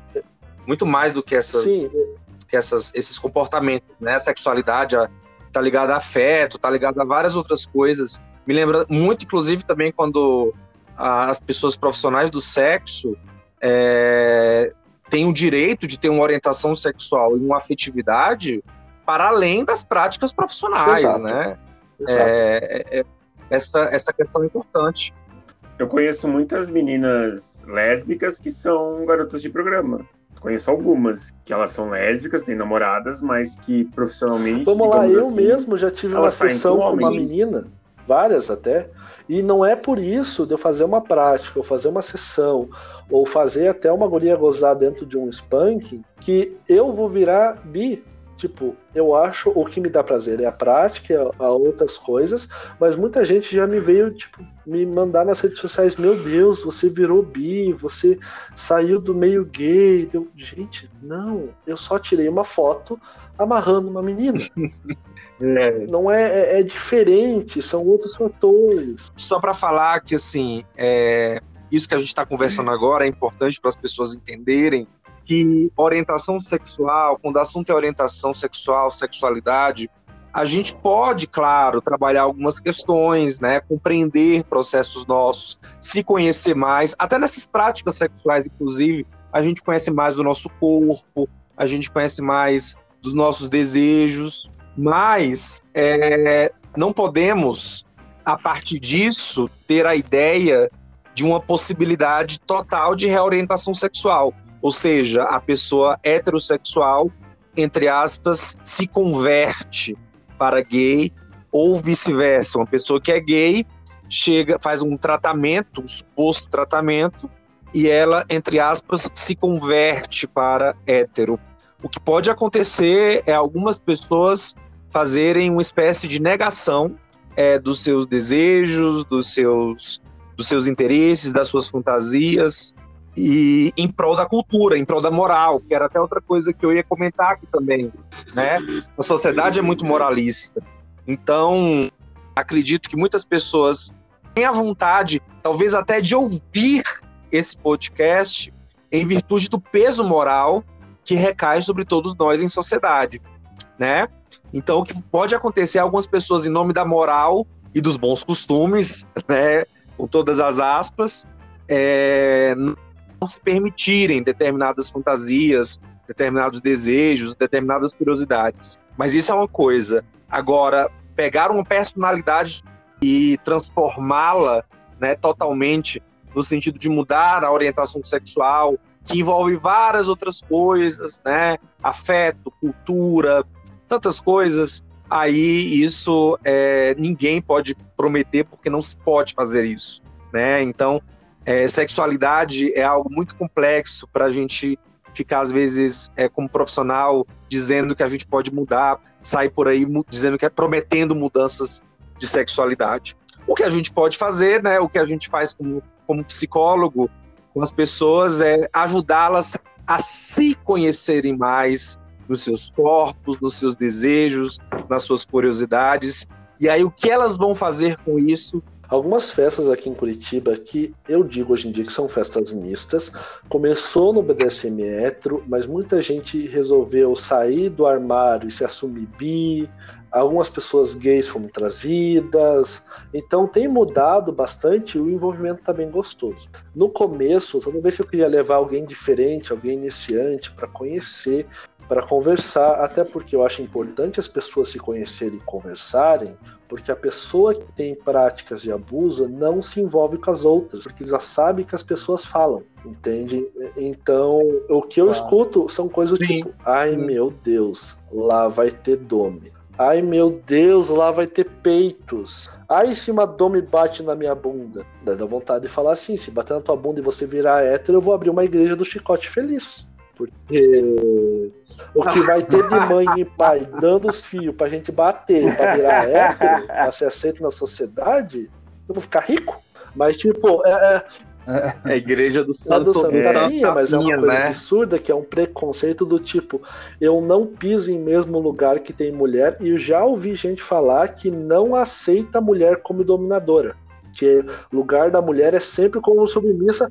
muito mais do que essas, sim. que essas, esses comportamentos, né? A sexualidade tá ligada a afeto, tá ligada a várias outras coisas. Me lembra muito, inclusive, também quando as pessoas profissionais do sexo é, tem o direito de ter uma orientação sexual e uma afetividade para além das práticas profissionais, Exato. né? Exato. É, é, é, essa, essa questão é importante.
Eu conheço muitas meninas lésbicas que são garotas de programa. Conheço algumas que elas são lésbicas, têm namoradas, mas que profissionalmente.
Vamos lá, eu assim, mesmo já tive uma sessão com uma menina, várias até, e não é por isso de eu fazer uma prática, ou fazer uma sessão, ou fazer até uma guria gozar dentro de um spanking, que eu vou virar bi. Tipo, eu acho o que me dá prazer é a prática, a outras coisas, mas muita gente já me veio, tipo, me mandar nas redes sociais: Meu Deus, você virou bi, você saiu do meio gay. Eu, gente, não, eu só tirei uma foto amarrando uma menina. É. Não é, é, é, diferente, são outros fatores.
Só para falar que assim, é, isso que a gente está conversando agora é importante para as pessoas entenderem que orientação sexual, quando o assunto é orientação sexual, sexualidade, a gente pode, claro, trabalhar algumas questões, né, compreender processos nossos, se conhecer mais, até nessas práticas sexuais, inclusive, a gente conhece mais do nosso corpo, a gente conhece mais dos nossos desejos, mas é, não podemos, a partir disso, ter a ideia de uma possibilidade total de reorientação sexual. Ou seja, a pessoa heterossexual, entre aspas, se converte para gay ou vice-versa. Uma pessoa que é gay chega, faz um tratamento, um suposto tratamento, e ela, entre aspas, se converte para hétero. O que pode acontecer é algumas pessoas fazerem uma espécie de negação é, dos seus desejos, dos seus, dos seus interesses, das suas fantasias, e em prol da cultura, em prol da moral, que era até outra coisa que eu ia comentar aqui também, né? A sociedade é muito moralista. Então, acredito que muitas pessoas têm a vontade, talvez até de ouvir esse podcast em virtude do peso moral que recai sobre todos nós em sociedade, né? Então, o que pode acontecer, algumas pessoas em nome da moral e dos bons costumes, né, com todas as aspas, é, não se permitirem determinadas fantasias, determinados desejos, determinadas curiosidades. Mas isso é uma coisa. Agora, pegar uma personalidade e transformá-la né, totalmente no sentido de mudar a orientação sexual, que envolve várias outras coisas, né? Afeto, cultura, tantas coisas. Aí isso é, ninguém pode prometer porque não se pode fazer isso, né? Então é, sexualidade é algo muito complexo para a gente ficar, às vezes, é, como profissional, dizendo que a gente pode mudar, sair por aí dizendo que é prometendo mudanças de sexualidade. O que a gente pode fazer, né, o que a gente faz como, como psicólogo com as pessoas é ajudá-las a se conhecerem mais nos seus corpos, nos seus desejos, nas suas curiosidades. E aí, o que elas vão fazer com isso
Algumas festas aqui em Curitiba que eu digo hoje em dia que são festas mistas. Começou no BDSM hetero, mas muita gente resolveu sair do armário e se assumir bi. Algumas pessoas gays foram trazidas. Então tem mudado bastante e o envolvimento está bem gostoso. No começo, toda vez que eu queria levar alguém diferente, alguém iniciante, para conhecer, para conversar, até porque eu acho importante as pessoas se conhecerem e conversarem, porque a pessoa que tem práticas de abuso não se envolve com as outras, porque já sabe que as pessoas falam, entende? Então, o que eu ah. escuto são coisas Sim. tipo: ai Sim. meu Deus, lá vai ter dome. Ai meu Deus, lá vai ter peitos. Ai, se uma dome bate na minha bunda. Dá vontade de falar assim: se bater na tua bunda e você virar hétero, eu vou abrir uma igreja do chicote feliz. Porque o que vai ter de mãe e pai dando os fios pra gente bater, pra virar hétero, pra ser aceito na sociedade, eu vou ficar rico. Mas, tipo, é,
é, é a igreja do Santo,
do Santo é, mas é uma coisa né? absurda que é um preconceito do tipo, eu não piso em mesmo lugar que tem mulher, e eu já ouvi gente falar que não aceita a mulher como dominadora. Que lugar da mulher é sempre como submissa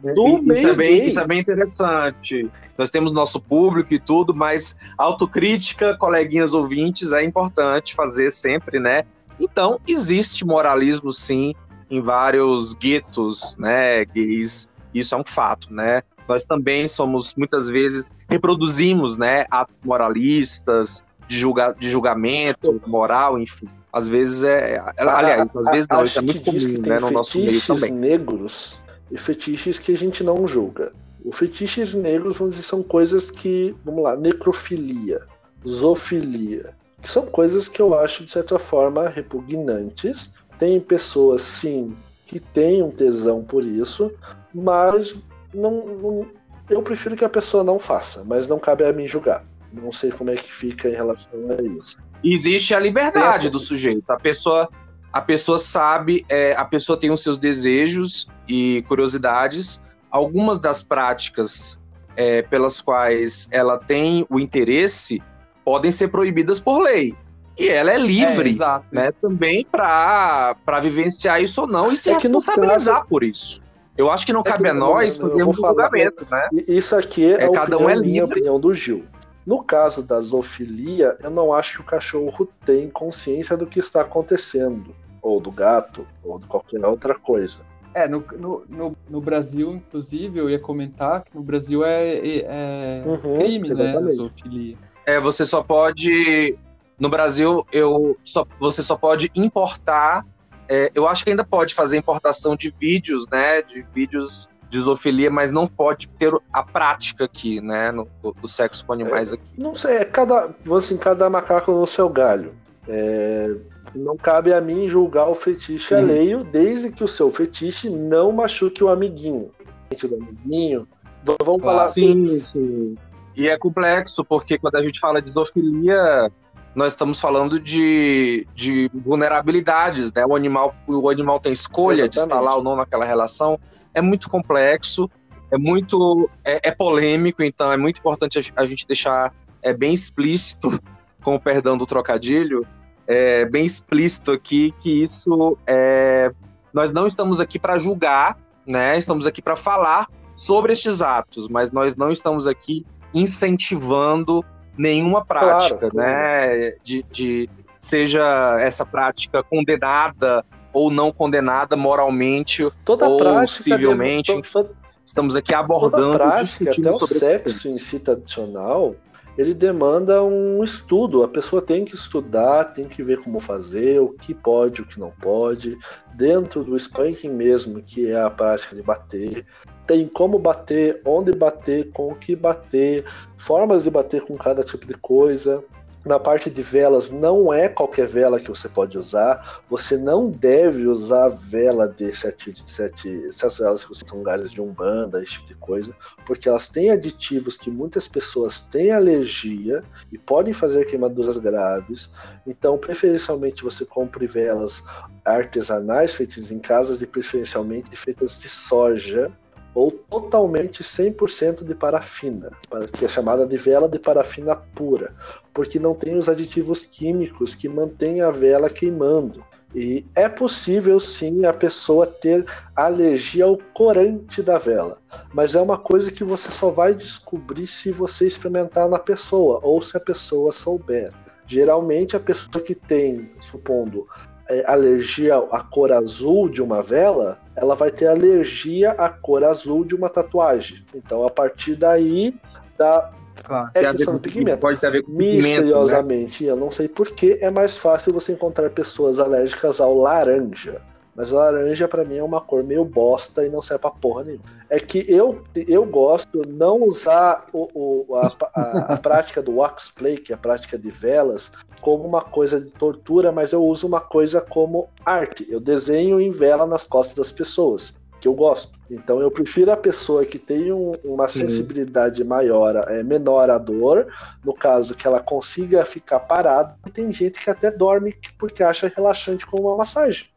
do e, meio também, Isso é bem interessante. Nós temos nosso público e tudo, mas autocrítica, coleguinhas ouvintes, é importante fazer sempre, né? Então, existe moralismo, sim, em vários guetos, né, gays. Isso é um fato, né? nós também somos, muitas vezes, reproduzimos, né, atos moralistas, de, julga, de julgamento moral, enfim. Às vezes é. Aliás, às vezes não, isso é muito comum, né, no nosso meio também.
negros e fetiches que a gente não julga. Os fetiches negros, vamos dizer, são coisas que, vamos lá, necrofilia, zoofilia, que são coisas que eu acho, de certa forma, repugnantes. Tem pessoas, sim, que têm um tesão por isso, mas não, não, eu prefiro que a pessoa não faça, mas não cabe a mim julgar. Não sei como é que fica em relação a isso.
Existe a liberdade do sujeito. A pessoa, a pessoa sabe, é, a pessoa tem os seus desejos e curiosidades. Algumas das práticas é, pelas quais ela tem o interesse podem ser proibidas por lei. E ela é livre, é, né, também para vivenciar isso ou não e se é responsabilizar caso... por isso. Eu acho que não é cabe a nós fazermos um julgamento, né?
Isso aqui é, é cada opinião, um é livre. minha opinião do Gil. No caso da zoofilia, eu não acho que o cachorro tem consciência do que está acontecendo, ou do gato, ou de qualquer outra coisa.
É, no, no, no, no Brasil, inclusive, eu ia comentar que no Brasil é, é, é uhum, crime, né, exatamente. né, zoofilia.
É, você só pode... No Brasil, eu só, você só pode importar é, eu acho que ainda pode fazer importação de vídeos, né? De vídeos de zoofilia, mas não pode ter a prática aqui, né? No, do, do sexo com animais
é,
aqui.
Não sei, é cada, assim, cada macaco no seu galho. É, não cabe a mim julgar o fetiche Sim. alheio, desde que o seu fetiche não machuque o amiguinho. Do amiguinho, vamos claro. falar.
Sim, sim. E é complexo, porque quando a gente fala de zoofilia, nós estamos falando de, de vulnerabilidades, né? O animal, o animal tem escolha Exatamente. de estar lá ou não naquela relação. É muito complexo, é muito é, é polêmico, então é muito importante a, a, gente deixar é bem explícito, com o perdão do trocadilho, é bem explícito aqui que isso é nós não estamos aqui para julgar, né? Estamos aqui para falar sobre estes atos, mas nós não estamos aqui incentivando nenhuma prática, claro, né? De, de seja essa prática condenada ou não condenada moralmente
toda
ou
prática
civilmente.
Deve, toda,
Estamos aqui abordando,
toda prática, até o sexo em si tradicional, ele demanda um estudo. A pessoa tem que estudar, tem que ver como fazer, o que pode, o que não pode. Dentro do spanking mesmo, que é a prática de bater, tem como bater, onde bater, com o que bater, formas de bater com cada tipo de coisa. Na parte de velas, não é qualquer vela que você pode usar. Você não deve usar vela de sete, sete, sete velas que você tem lugares de umbanda, esse tipo de coisa, porque elas têm aditivos que muitas pessoas têm alergia e podem fazer queimaduras graves. Então, preferencialmente, você compre velas artesanais feitas em casas e preferencialmente feitas de soja ou totalmente 100% de parafina, que é chamada de vela de parafina pura, porque não tem os aditivos químicos que mantêm a vela queimando. E é possível sim a pessoa ter alergia ao corante da vela, mas é uma coisa que você só vai descobrir se você experimentar na pessoa ou se a pessoa souber. Geralmente a pessoa que tem, supondo, é, alergia à cor azul de uma vela, ela vai ter alergia à cor azul de uma tatuagem. Então, a partir daí, da
Claro, é questão
do pigmento.
Pode ter a ver com
Misteriosamente, né? eu não sei porquê, é mais fácil você encontrar pessoas alérgicas ao laranja. Mas laranja para mim é uma cor meio bosta e não serve pra porra nenhuma. É que eu, eu gosto não usar o, o a, a, a, prática do wax play, que é a prática de velas, como uma coisa de tortura, mas eu uso uma coisa como arte. Eu desenho em vela nas costas das pessoas, que eu gosto. Então eu prefiro a pessoa que tem um, uma sensibilidade maior, é, menor à dor, no caso que ela consiga ficar parada. Tem gente que até dorme porque acha relaxante com uma massagem.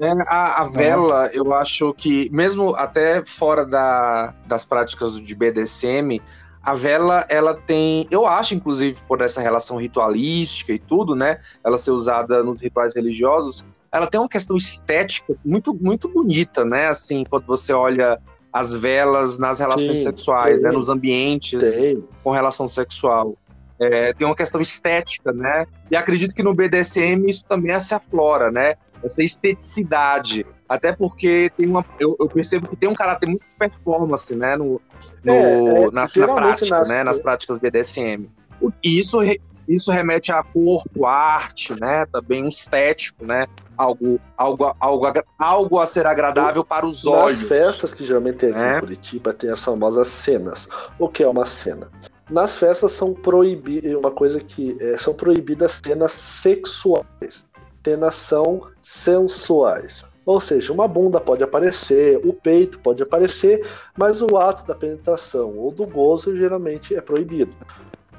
É, a, a vela, eu acho que, mesmo até fora da, das práticas de BDSM, a vela, ela tem, eu acho, inclusive, por essa relação ritualística e tudo, né? Ela ser usada nos rituais religiosos, ela tem uma questão estética muito, muito bonita, né? Assim, quando você olha as velas nas relações sim, sexuais, né? Nos ambientes sim. com relação sexual. É, tem uma questão estética, né? E acredito que no BDSM isso também se aflora, né? Essa esteticidade Até porque tem uma, eu, eu, percebo que tem um caráter muito de performance, né? No, no é, é, na, na, prática, nas... né? Nas práticas BDSM. E isso, isso remete a corpo, arte, né? Também um estético, né? Algo, algo, algo, algo a ser agradável para os
Nas
olhos.
Nas festas que geralmente tem aqui é. em Curitiba, tem as famosas cenas. O que é uma cena? Nas festas são proibidas, uma coisa que é, são proibidas cenas sexuais. Cenas são sensuais. Ou seja, uma bunda pode aparecer, o peito pode aparecer, mas o ato da penetração ou do gozo geralmente é proibido.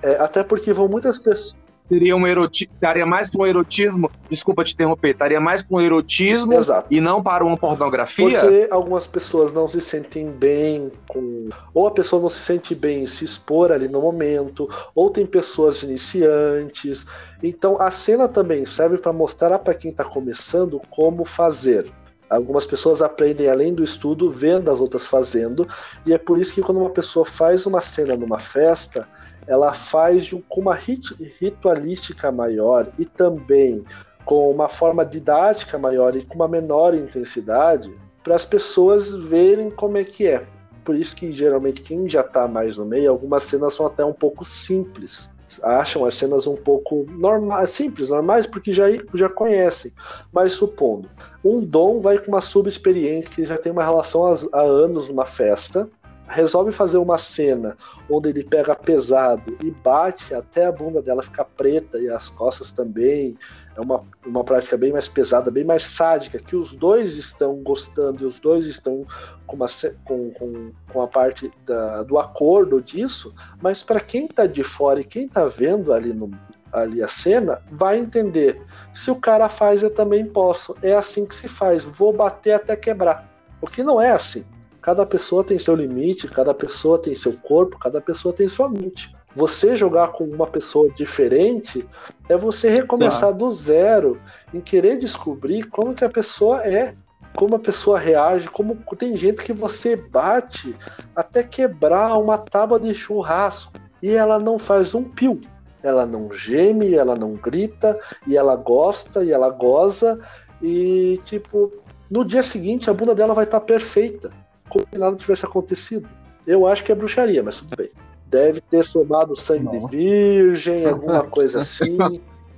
É, até porque vão muitas pessoas
teria um eroti estaria mais para um erotismo, desculpa te interromper, estaria mais para um erotismo Exato. e não para uma pornografia?
Porque algumas pessoas não se sentem bem com. Ou a pessoa não se sente bem em se expor ali no momento, ou tem pessoas iniciantes. Então a cena também serve para mostrar para quem está começando como fazer. Algumas pessoas aprendem além do estudo vendo as outras fazendo, e é por isso que quando uma pessoa faz uma cena numa festa, ela faz com uma ritualística maior e também com uma forma didática maior e com uma menor intensidade para as pessoas verem como é que é. Por isso que geralmente quem já está mais no meio, algumas cenas são até um pouco simples. Acham as cenas um pouco normais, simples, normais, porque já, já conhecem. Mas supondo, um dom vai com uma subexperiente que já tem uma relação há, há anos numa festa, resolve fazer uma cena onde ele pega pesado e bate até a bunda dela ficar preta e as costas também. É uma, uma prática bem mais pesada, bem mais sádica, que os dois estão gostando e os dois estão com, uma, com, com, com a parte da, do acordo disso, mas para quem está de fora e quem está vendo ali no, ali a cena, vai entender. Se o cara faz, eu também posso. É assim que se faz. Vou bater até quebrar. O que não é assim. Cada pessoa tem seu limite, cada pessoa tem seu corpo, cada pessoa tem sua mente. Você jogar com uma pessoa diferente é você recomeçar do zero em querer descobrir como que a pessoa é, como a pessoa reage, como tem gente que você bate até quebrar uma tábua de churrasco e ela não faz um pio. Ela não geme, ela não grita, e ela gosta, e ela goza, e tipo, no dia seguinte a bunda dela vai estar tá perfeita como se nada tivesse acontecido. Eu acho que é bruxaria, mas tudo bem. Deve ter somado sangue Não. de virgem, alguma coisa assim.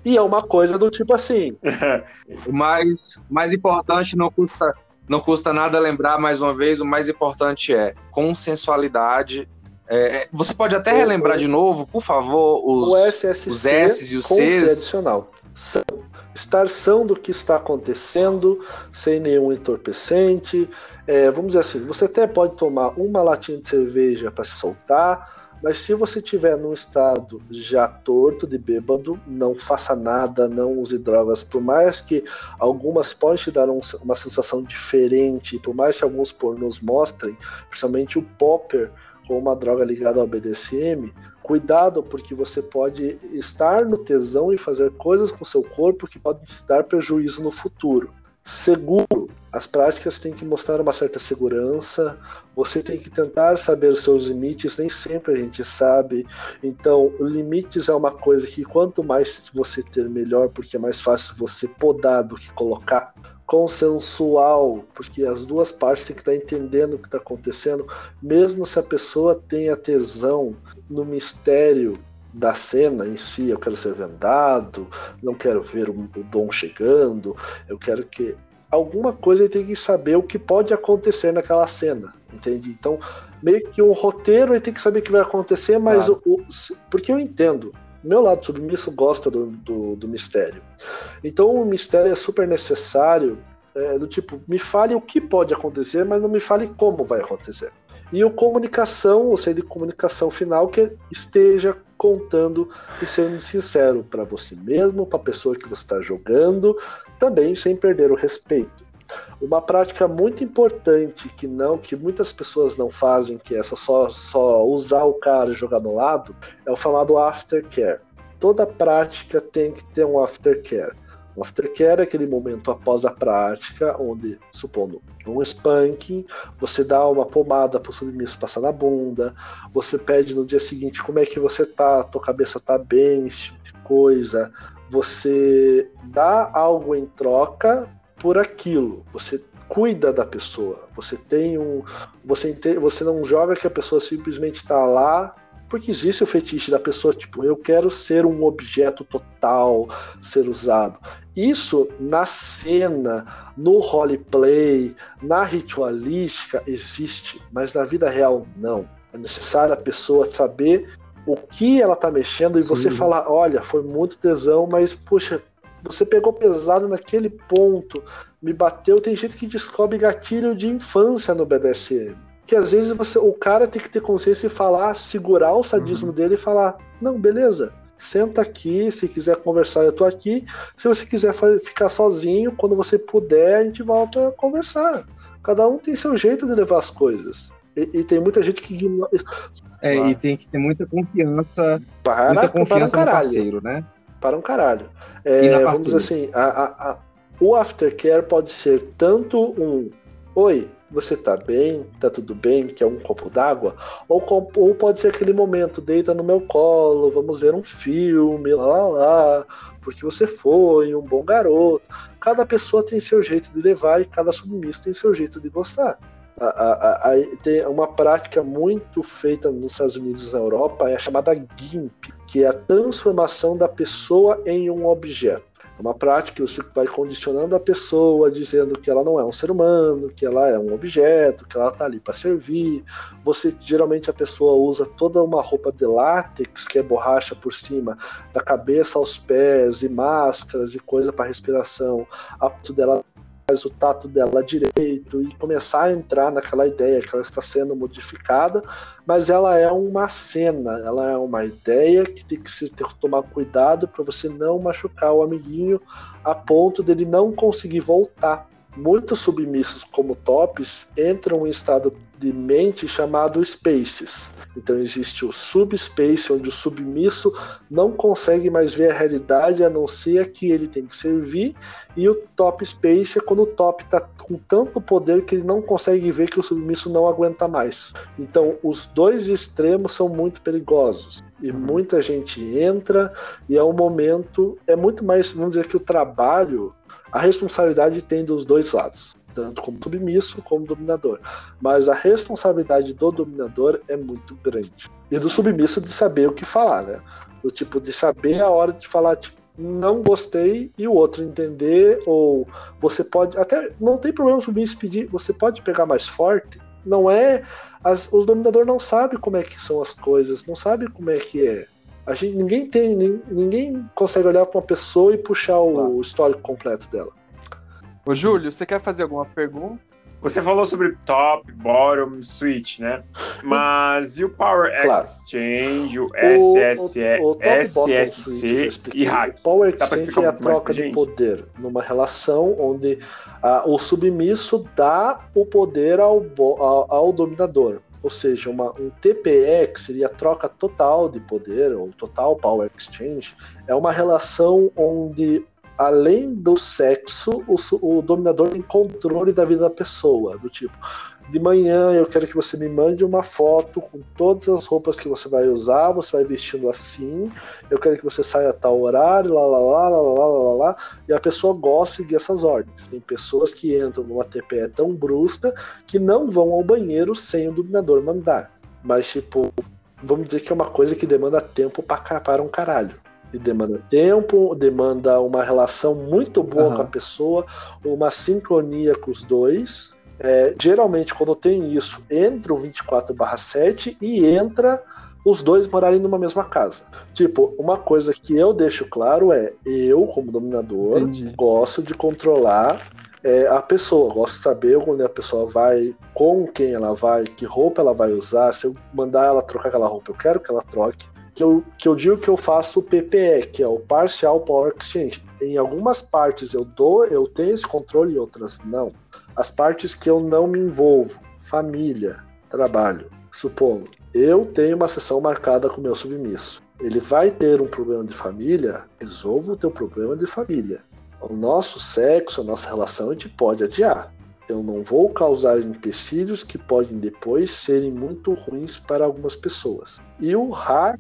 e é uma coisa do tipo assim.
Mas mais importante não custa não custa nada lembrar mais uma vez, o mais importante é consensualidade. É, você pode até relembrar de novo, por favor, os, SSC os S e os Cs.
adicional. Estar são do que está acontecendo, sem nenhum entorpecente, é, vamos dizer assim, você até pode tomar uma latinha de cerveja para se soltar, mas se você estiver num estado já torto de bêbado, não faça nada, não use drogas. Por mais que algumas podem te dar um, uma sensação diferente, por mais que alguns pornos mostrem, principalmente o popper, como uma droga ligada ao BDSM, cuidado porque você pode estar no tesão e fazer coisas com seu corpo que podem te dar prejuízo no futuro seguro. As práticas têm que mostrar uma certa segurança, você tem que tentar saber os seus limites, nem sempre a gente sabe. Então, limites é uma coisa que quanto mais você ter, melhor, porque é mais fácil você podar do que colocar. Consensual, porque as duas partes têm que estar entendendo o que está acontecendo, mesmo se a pessoa tenha tesão no mistério da cena em si, eu quero ser vendado, não quero ver o, o dom chegando, eu quero que alguma coisa ele tem que saber o que pode acontecer naquela cena, entende? Então, meio que um roteiro ele tem que saber o que vai acontecer, mas claro. o, o, porque eu entendo, meu lado submisso gosta do, do, do, mistério. Então o mistério é super necessário, é, do tipo, me fale o que pode acontecer, mas não me fale como vai acontecer. E o comunicação, ou seja, de comunicação final, que esteja contando e sendo sincero para você mesmo, para a pessoa que você está jogando, também sem perder o respeito. Uma prática muito importante que não, que muitas pessoas não fazem, que é só, só usar o cara e jogar no lado, é o chamado aftercare. Toda prática tem que ter um aftercare. O aftercare é aquele momento após a prática, onde, supondo um spanking, você dá uma pomada para o submisso passar na bunda, você pede no dia seguinte como é que você tá, tua cabeça tá bem, esse tipo de coisa. Você dá algo em troca por aquilo. Você cuida da pessoa. Você tem um. Você, você não joga que a pessoa simplesmente está lá porque existe o fetiche da pessoa, tipo, eu quero ser um objeto total, ser usado. Isso na cena, no roleplay, na ritualística existe, mas na vida real não. É necessário a pessoa saber o que ela tá mexendo e Sim. você falar, olha, foi muito tesão, mas puxa, você pegou pesado naquele ponto, me bateu. Tem gente que descobre gatilho de infância no BDSM que às vezes você, o cara tem que ter consciência e falar, segurar o sadismo uhum. dele e falar: não, beleza, senta aqui, se quiser conversar, eu tô aqui. Se você quiser ficar sozinho, quando você puder, a gente volta a conversar. Cada um tem seu jeito de levar as coisas. E, e tem muita gente que
É, e tem que ter muita confiança. Para, muita confiança para um no parceiro, né?
Para um caralho. É, vamos dizer assim, a, a, a, o aftercare pode ser tanto um Oi, você tá bem? Tá tudo bem? Quer um copo d'água? Ou, ou pode ser aquele momento, deita no meu colo, vamos ver um filme, lá lá lá, porque você foi um bom garoto. Cada pessoa tem seu jeito de levar e cada submisso tem seu jeito de gostar. A, a, tem uma prática muito feita nos Estados Unidos e na Europa, é a chamada GIMP, que é a transformação da pessoa em um objeto. É uma prática que você vai condicionando a pessoa, dizendo que ela não é um ser humano, que ela é um objeto, que ela está ali para servir. Você geralmente a pessoa usa toda uma roupa de látex, que é borracha por cima, da cabeça aos pés, e máscaras e coisa para respiração. A dela o tato dela direito e começar a entrar naquela ideia que ela está sendo modificada, mas ela é uma cena, ela é uma ideia que tem que se ter, tomar cuidado para você não machucar o amiguinho a ponto dele não conseguir voltar. Muitos submissos como tops entram em estado de mente chamado spaces então existe o subspace, onde o submisso não consegue mais ver a realidade a não ser que ele tem que servir, e o top space é quando o top está com tanto poder que ele não consegue ver que o submisso não aguenta mais. Então os dois extremos são muito perigosos. E muita gente entra, e é um momento, é muito mais, vamos dizer que o trabalho, a responsabilidade tem dos dois lados tanto como submisso como dominador. Mas a responsabilidade do dominador é muito grande. E do submisso de saber o que falar, né? Do tipo, de saber a hora de falar, tipo, não gostei e o outro entender, ou você pode. Até não tem problema submisso pedir, você pode pegar mais forte. Não é. As, os dominadores não sabem como é que são as coisas, não sabem como é que é. A gente, ninguém tem, ninguém consegue olhar para uma pessoa e puxar o, o histórico completo dela.
Ô, Júlio, você quer fazer alguma pergunta?
Você falou sobre top, bottom, switch, né? Mas e o Power claro. Exchange, o, SSE, o, o, o SSC e hack?
O Power Exchange é a troca de poder numa relação onde uh, o submisso dá o poder ao, ao, ao dominador. Ou seja, uma, um TPE, que seria a troca total de poder, ou total Power Exchange, é uma relação onde além do sexo, o, o, dominador tem controle da vida da pessoa. Do tipo, de manhã eu quero que você me mande uma foto com todas as roupas que você vai usar, você vai vestindo assim, eu quero que você saia a tal horário, lá, lá, lá, lá, lá, lá, lá, e a pessoa gosta de seguir essas ordens. Tem pessoas que entram numa TPE tão brusca que não vão ao banheiro sem o dominador mandar. Mas, tipo, vamos dizer que é uma coisa que demanda tempo para um caralho e demanda tempo, demanda uma relação muito boa uhum. com a pessoa, uma sincronia com os dois. É, geralmente, quando tem isso, entra o 24/7 e entra os dois morarem numa mesma casa. Tipo, uma coisa que eu deixo claro é: eu, como dominador, Entendi. gosto de controlar é, a pessoa, gosto de saber onde a pessoa vai, com quem ela vai, que roupa ela vai usar. Se eu mandar ela trocar aquela roupa, eu quero que ela troque que eu, que eu digo que eu faço o PPE, que é o Partial Power Exchange. Em algumas partes eu dou, eu tenho esse controle, e outras não. As partes que eu não me envolvo, família, trabalho, supondo, eu tenho uma sessão marcada com meu submisso. Ele vai ter um problema de família, resolva o teu problema de família. O nosso sexo, a nossa relação, a gente pode adiar. Eu não vou causar empecilhos que podem depois serem muito ruins para algumas pessoas. E o hack.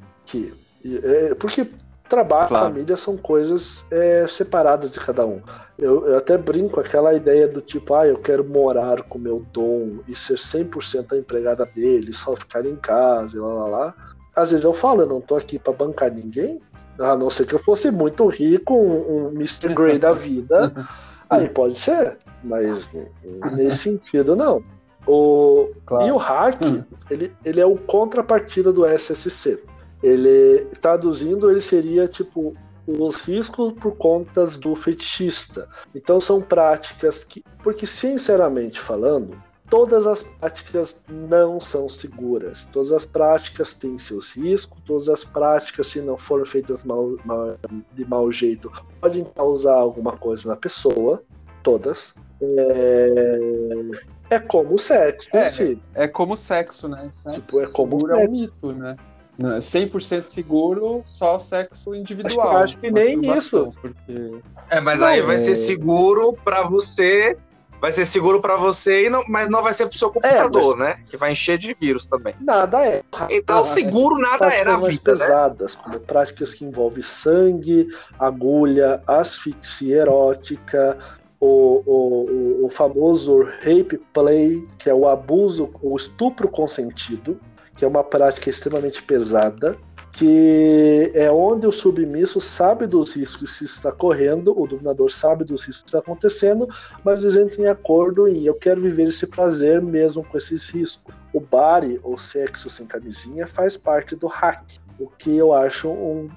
É, porque Trabalho e família são coisas é, separadas de cada um. Eu, eu, até brinco aquela ideia do tipo, ah, eu quero morar com meu dom e ser 100% a empregada dele, só ficar em casa e lá lá lá. Às vezes eu falo, eu não tô aqui para bancar ninguém, a não ser que eu fosse muito rico, um, um Mr. Grey da vida. Aí pode ser, mas nesse sentido não. O, claro. E o hack, hum. ele, ele é o contrapartida do SSC. Ele, traduzindo, ele seria tipo os riscos por contas do fetichista. Então são práticas que, porque sinceramente falando, todas as práticas não são seguras. Todas as práticas têm seus riscos, todas as práticas, se não forem feitas mal, mal, de mau jeito, podem causar alguma coisa na pessoa. Todas. É, é como o sexo.
É, é como sexo, né? Sexo tipo, é como o é um mito, né? 100% seguro, só sexo individual.
Acho, acho que nem isso.
Porque... É, mas não, aí vai é... ser seguro para você, vai ser seguro para você, e não, mas não vai ser pro seu computador, é, mas... né? Que vai encher de vírus também.
Nada é.
Então, seguro nada é na vida,
né? pesadas, né? como práticas que envolvem sangue, agulha, asfixia erótica, o, o, o famoso rape play, que é o abuso, o estupro consentido, que é uma prática extremamente pesada, que é onde o submisso sabe dos riscos que está correndo, o dominador sabe dos riscos que está acontecendo, mas eles entram em acordo em eu quero viver esse prazer mesmo com esses riscos. O bari, ou sexo sem camisinha, faz parte do hack, o que eu acho um,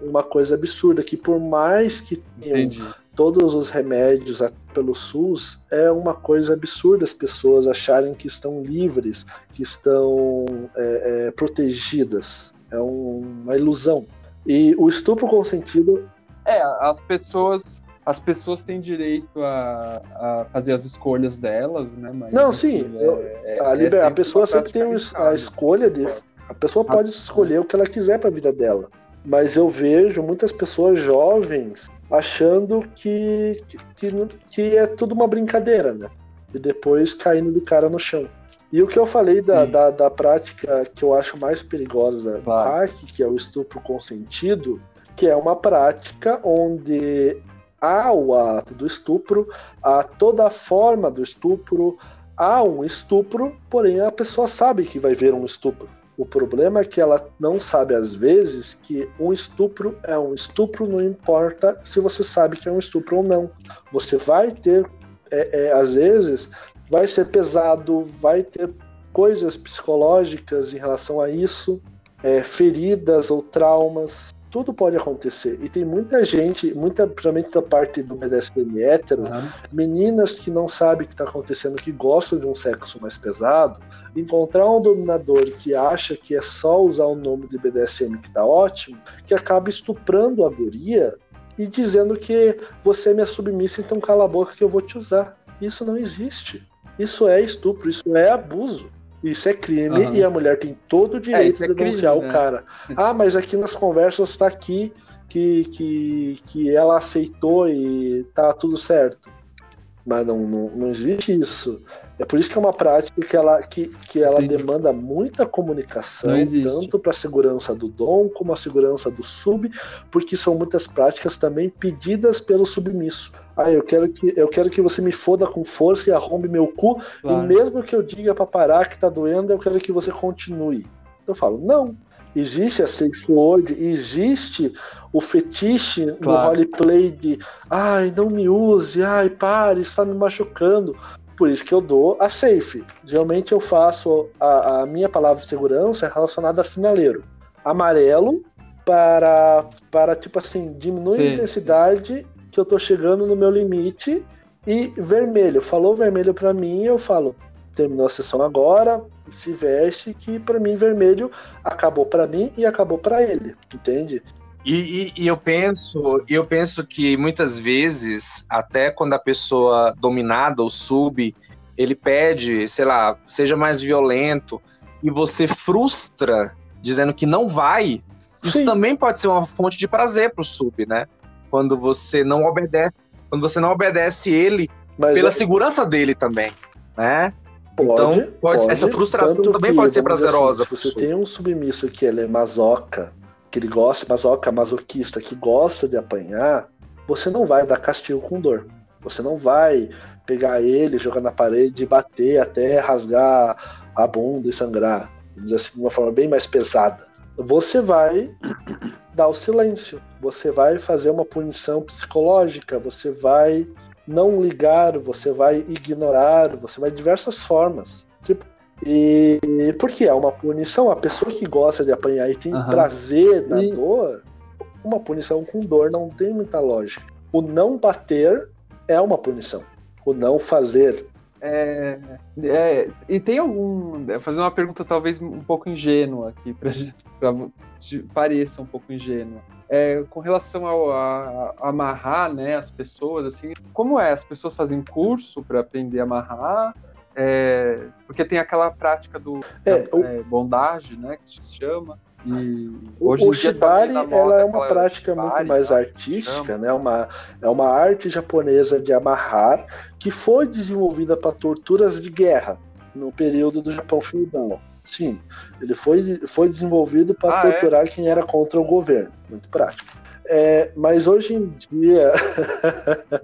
uma coisa absurda, que por mais que tenham todos os remédios pelo SUS, é uma coisa absurda as pessoas acharem que estão livres, que estão é, é, protegidas. É um, uma ilusão. E o estupro consentido.
É, as pessoas. As pessoas têm direito a, a fazer as escolhas delas, né? Mas,
Não, sim. É, a, é liber... a pessoa sempre tem a escolha de. A pessoa pode escolher o que ela quiser para a vida dela. Mas eu vejo muitas pessoas jovens achando que, que, que é tudo uma brincadeira, né? E depois caindo do cara no chão. E o que eu falei da, da, da, prática que eu acho mais perigosa do claro. hack, que é o estupro consentido, que é uma prática onde há o ato do estupro, há toda a forma do estupro, há um estupro, porém a pessoa sabe que vai ver um estupro. O problema é que ela não sabe, às vezes, que um estupro é um estupro, não importa se você sabe que é um estupro ou não. Você vai ter, é, é, às vezes, vai ser pesado, vai ter coisas psicológicas em relação a isso, é, feridas ou traumas tudo pode acontecer. E tem muita gente, muita, principalmente da parte do BDSM hétero, uhum. meninas que não sabem o que está acontecendo, que gostam de um sexo mais pesado, encontrar um dominador que acha que é só usar o nome de BDSM que está ótimo, que acaba estuprando a guria e dizendo que você é minha submissa, então cala a boca que eu vou te usar. Isso não existe. Isso é estupro, isso é abuso. Isso é crime uhum. e a mulher tem todo o é, direito é, de denunciar crime, o né? cara. Ah, mas aqui nas conversas está aqui que, que, que ela aceitou e tá tudo certo. Mas não, não, não existe isso. É por isso que é uma prática que ela, que, que ela demanda muita comunicação, tanto para a segurança do dom como a segurança do sub, porque são muitas práticas também pedidas pelo submisso. Ah, eu quero que eu quero que você me foda com força e arrombe meu cu, claro. e mesmo que eu diga para parar que tá doendo, eu quero que você continue. Eu falo, não. Existe a safe word, existe o fetiche claro. no roleplay de ai, não me use, ai, pare, está me machucando. Por isso que eu dou a safe. Geralmente eu faço a, a minha palavra de segurança relacionada a sinaleiro. Amarelo para, para tipo assim, diminuir sim, a intensidade sim que eu tô chegando no meu limite e vermelho. Falou vermelho para mim, eu falo, terminou a sessão agora, se veste que para mim vermelho acabou para mim e acabou para ele, entende?
E, e, e, eu penso, eu penso que muitas vezes, até quando a pessoa dominada ou sub, ele pede, sei lá, seja mais violento e você frustra dizendo que não vai, isso Sim. também pode ser uma fonte de prazer pro sub, né? Quando você não obedece, quando você não obedece ele Mas pela é... segurança dele também, né?
Pode, então, pode, pode,
essa frustração também
que,
pode ser prazerosa.
Assim, se você tem um submisso que ele é masoca que ele gosta, masoca, masoquista, que gosta de apanhar, você não vai dar castigo com dor. Você não vai pegar ele, jogar na parede e bater até rasgar a bunda e sangrar. Vamos dizer assim, de uma forma bem mais pesada. Você vai dar o silêncio. Você vai fazer uma punição psicológica. Você vai não ligar, você vai ignorar, você vai de diversas formas. Tipo, e porque é uma punição, a pessoa que gosta de apanhar e tem uhum. prazer na e... dor, uma punição com dor não tem muita lógica. O não bater é uma punição. O não fazer.
É, é, e tem algum. fazer uma pergunta talvez um pouco ingênua aqui, para pareça um pouco ingênua. É, com relação ao, a, a, amarrar né, as pessoas, assim, como é? As pessoas fazem curso para aprender a amarrar? É, porque tem aquela prática do é, o... é, bondage, né, que se chama. E
hoje o shibari ela é uma prática shibari, muito mais né, artística, né? Uma, é uma arte japonesa de amarrar que foi desenvolvida para torturas de guerra no período do Japão feudal. Sim, ele foi, foi desenvolvido para ah, é? torturar é? quem era contra o governo. Muito prático. É, mas hoje em dia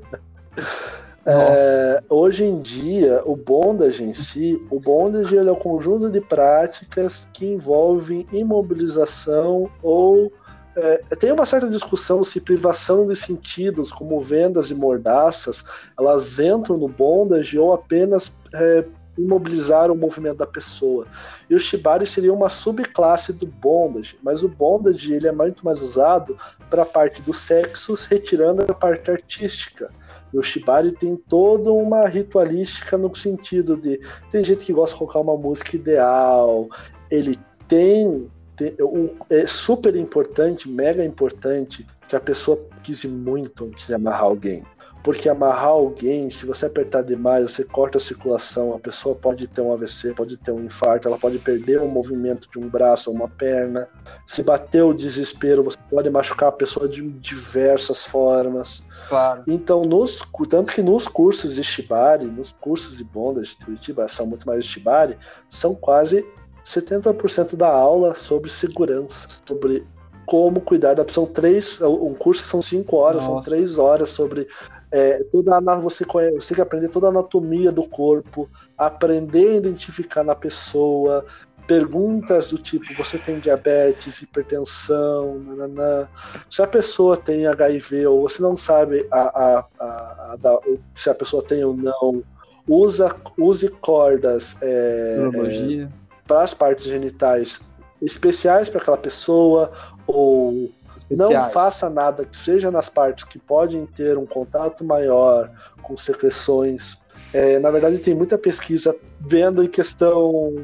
É, hoje em dia, o bondage em si, o bondage é o conjunto de práticas que envolvem imobilização ou é, tem uma certa discussão se privação de sentidos, como vendas e mordaças, elas entram no bondage ou apenas é, imobilizar o movimento da pessoa. E o shibari seria uma subclasse do bondage, mas o bondage ele é muito mais usado para a parte dos sexos, retirando a parte artística. E o Shibari tem toda uma ritualística no sentido de. Tem gente que gosta de colocar uma música ideal, ele tem. tem um, é super importante, mega importante, que a pessoa quise muito antes de amarrar alguém. Porque amarrar alguém, se você apertar demais, você corta a circulação, a pessoa pode ter um AVC, pode ter um infarto, ela pode perder o movimento de um braço ou uma perna. Se bater o desespero, você pode machucar a pessoa de diversas formas.
Claro.
Então, nos, tanto que nos cursos de Shibari, nos cursos de bondage de Curitiba, são muito mais de Shibari, são quase 70% da aula sobre segurança, sobre como cuidar da pessoa. São três, um curso são cinco horas, Nossa. são três horas sobre é, toda você, conhece, você tem que aprender toda a anatomia do corpo, aprender a identificar na pessoa, perguntas do tipo: você tem diabetes, hipertensão, nananã. se a pessoa tem HIV ou você não sabe a, a, a, se a pessoa tem ou não, usa, use cordas é, é, para as partes genitais especiais para aquela pessoa ou Especiais. Não faça nada que seja nas partes que podem ter um contato maior com secreções. É, na verdade, tem muita pesquisa vendo em questão.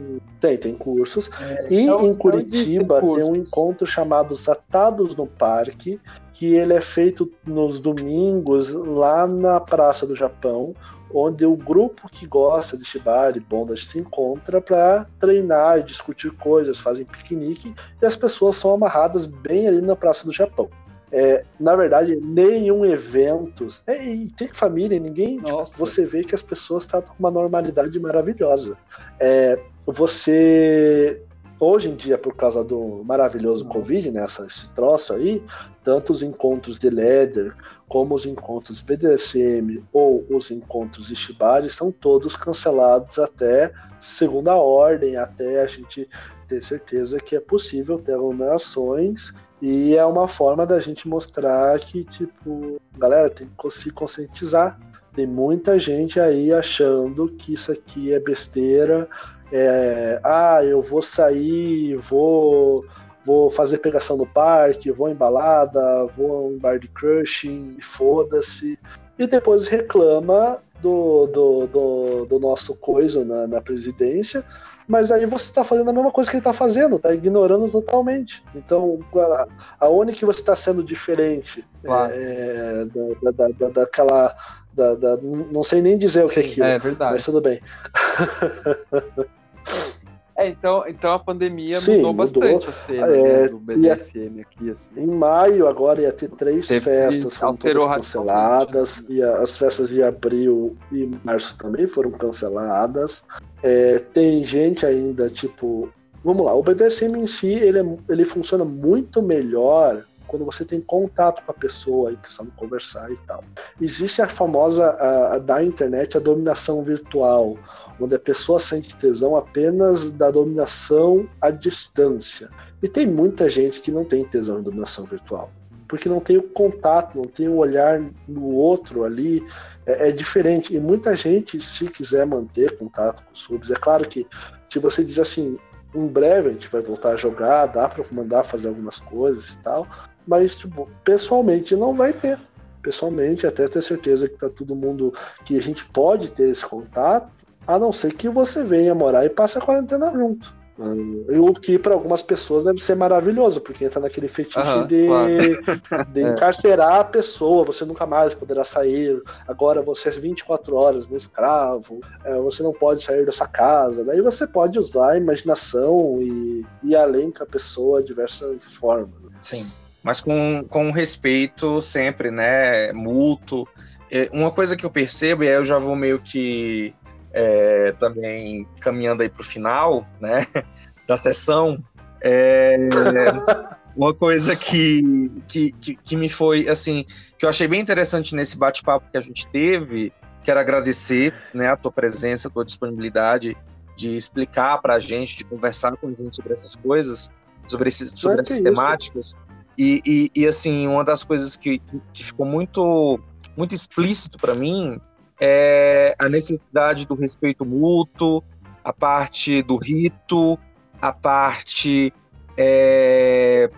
Tem, tem cursos. É, e então, em Curitiba tem, tem um encontro chamado Atados no Parque, que ele é feito nos domingos lá na Praça do Japão, onde o grupo que gosta de shibari, bondas, se encontra para treinar e discutir coisas, fazem piquenique e as pessoas são amarradas bem ali na Praça do Japão. É, na verdade, nenhum evento. É, e tem família, ninguém. Tipo, você vê que as pessoas estão com uma normalidade maravilhosa. É, você hoje em dia, por causa do maravilhoso Nossa. Covid, né, esse troço aí, tanto os encontros de Leder, como os encontros BDSM ou os encontros de Shibari são todos cancelados até segunda ordem, até a gente ter certeza que é possível ter aglomerações e é uma forma da gente mostrar que, tipo, galera, tem que se conscientizar. Tem muita gente aí achando que isso aqui é besteira, é, ah, eu vou sair, vou vou fazer pegação no parque, vou em balada, vou em bar de crushing, foda-se. E depois reclama do, do, do, do nosso coisa na, na, presidência, mas aí você está fazendo a mesma coisa que ele está fazendo, está ignorando totalmente. Então, aonde que você está sendo diferente claro. é, da, da, da, daquela. Da, da, não sei nem dizer o que é aquilo,
é verdade.
mas tudo bem.
É, então, então a pandemia Sim, mudou bastante a cena é, né, do BDSM aqui. Assim.
Em maio agora ia ter três Teve, festas, foram todas canceladas, né? e as festas de abril e março também foram canceladas. É, tem gente ainda, tipo, vamos lá, o BDSM em si, ele, é, ele funciona muito melhor quando você tem contato com a pessoa e precisando conversar e tal. Existe a famosa a, a da internet a dominação virtual, onde a pessoa sente tesão apenas da dominação à distância. E tem muita gente que não tem tesão em dominação virtual, porque não tem o contato, não tem o olhar no outro ali, é, é diferente. E muita gente, se quiser manter contato com os subs, é claro que se você diz assim, em breve a gente vai voltar a jogar, dá para mandar fazer algumas coisas e tal, mas tipo, pessoalmente não vai ter. Pessoalmente, até ter certeza que tá todo mundo que a gente pode ter esse contato, a não ser que você venha morar e passe a quarentena junto. O que para algumas pessoas deve ser maravilhoso, porque entra naquele fetiche uhum, de, claro. de é. encarcerar a pessoa, você nunca mais poderá sair, agora você é 24 horas um escravo, é, você não pode sair dessa casa. Daí você pode usar a imaginação e ir além com a pessoa de diversas formas.
Sim, mas com, com respeito sempre, né, mútuo. É, uma coisa que eu percebo, e aí eu já vou meio que é, também caminhando aí para o final, né, da sessão, é, uma coisa que, que, que, que, me foi, assim, que eu achei bem interessante nesse bate-papo que a gente teve, quero agradecer, né, a tua presença, a tua disponibilidade de explicar para a gente, de conversar com a gente sobre essas coisas, sobre, esses, sobre essas temáticas. E, e, e, assim, uma das coisas que, que ficou muito, muito explícito para mim é a necessidade do respeito mútuo, a parte do rito, a parte é,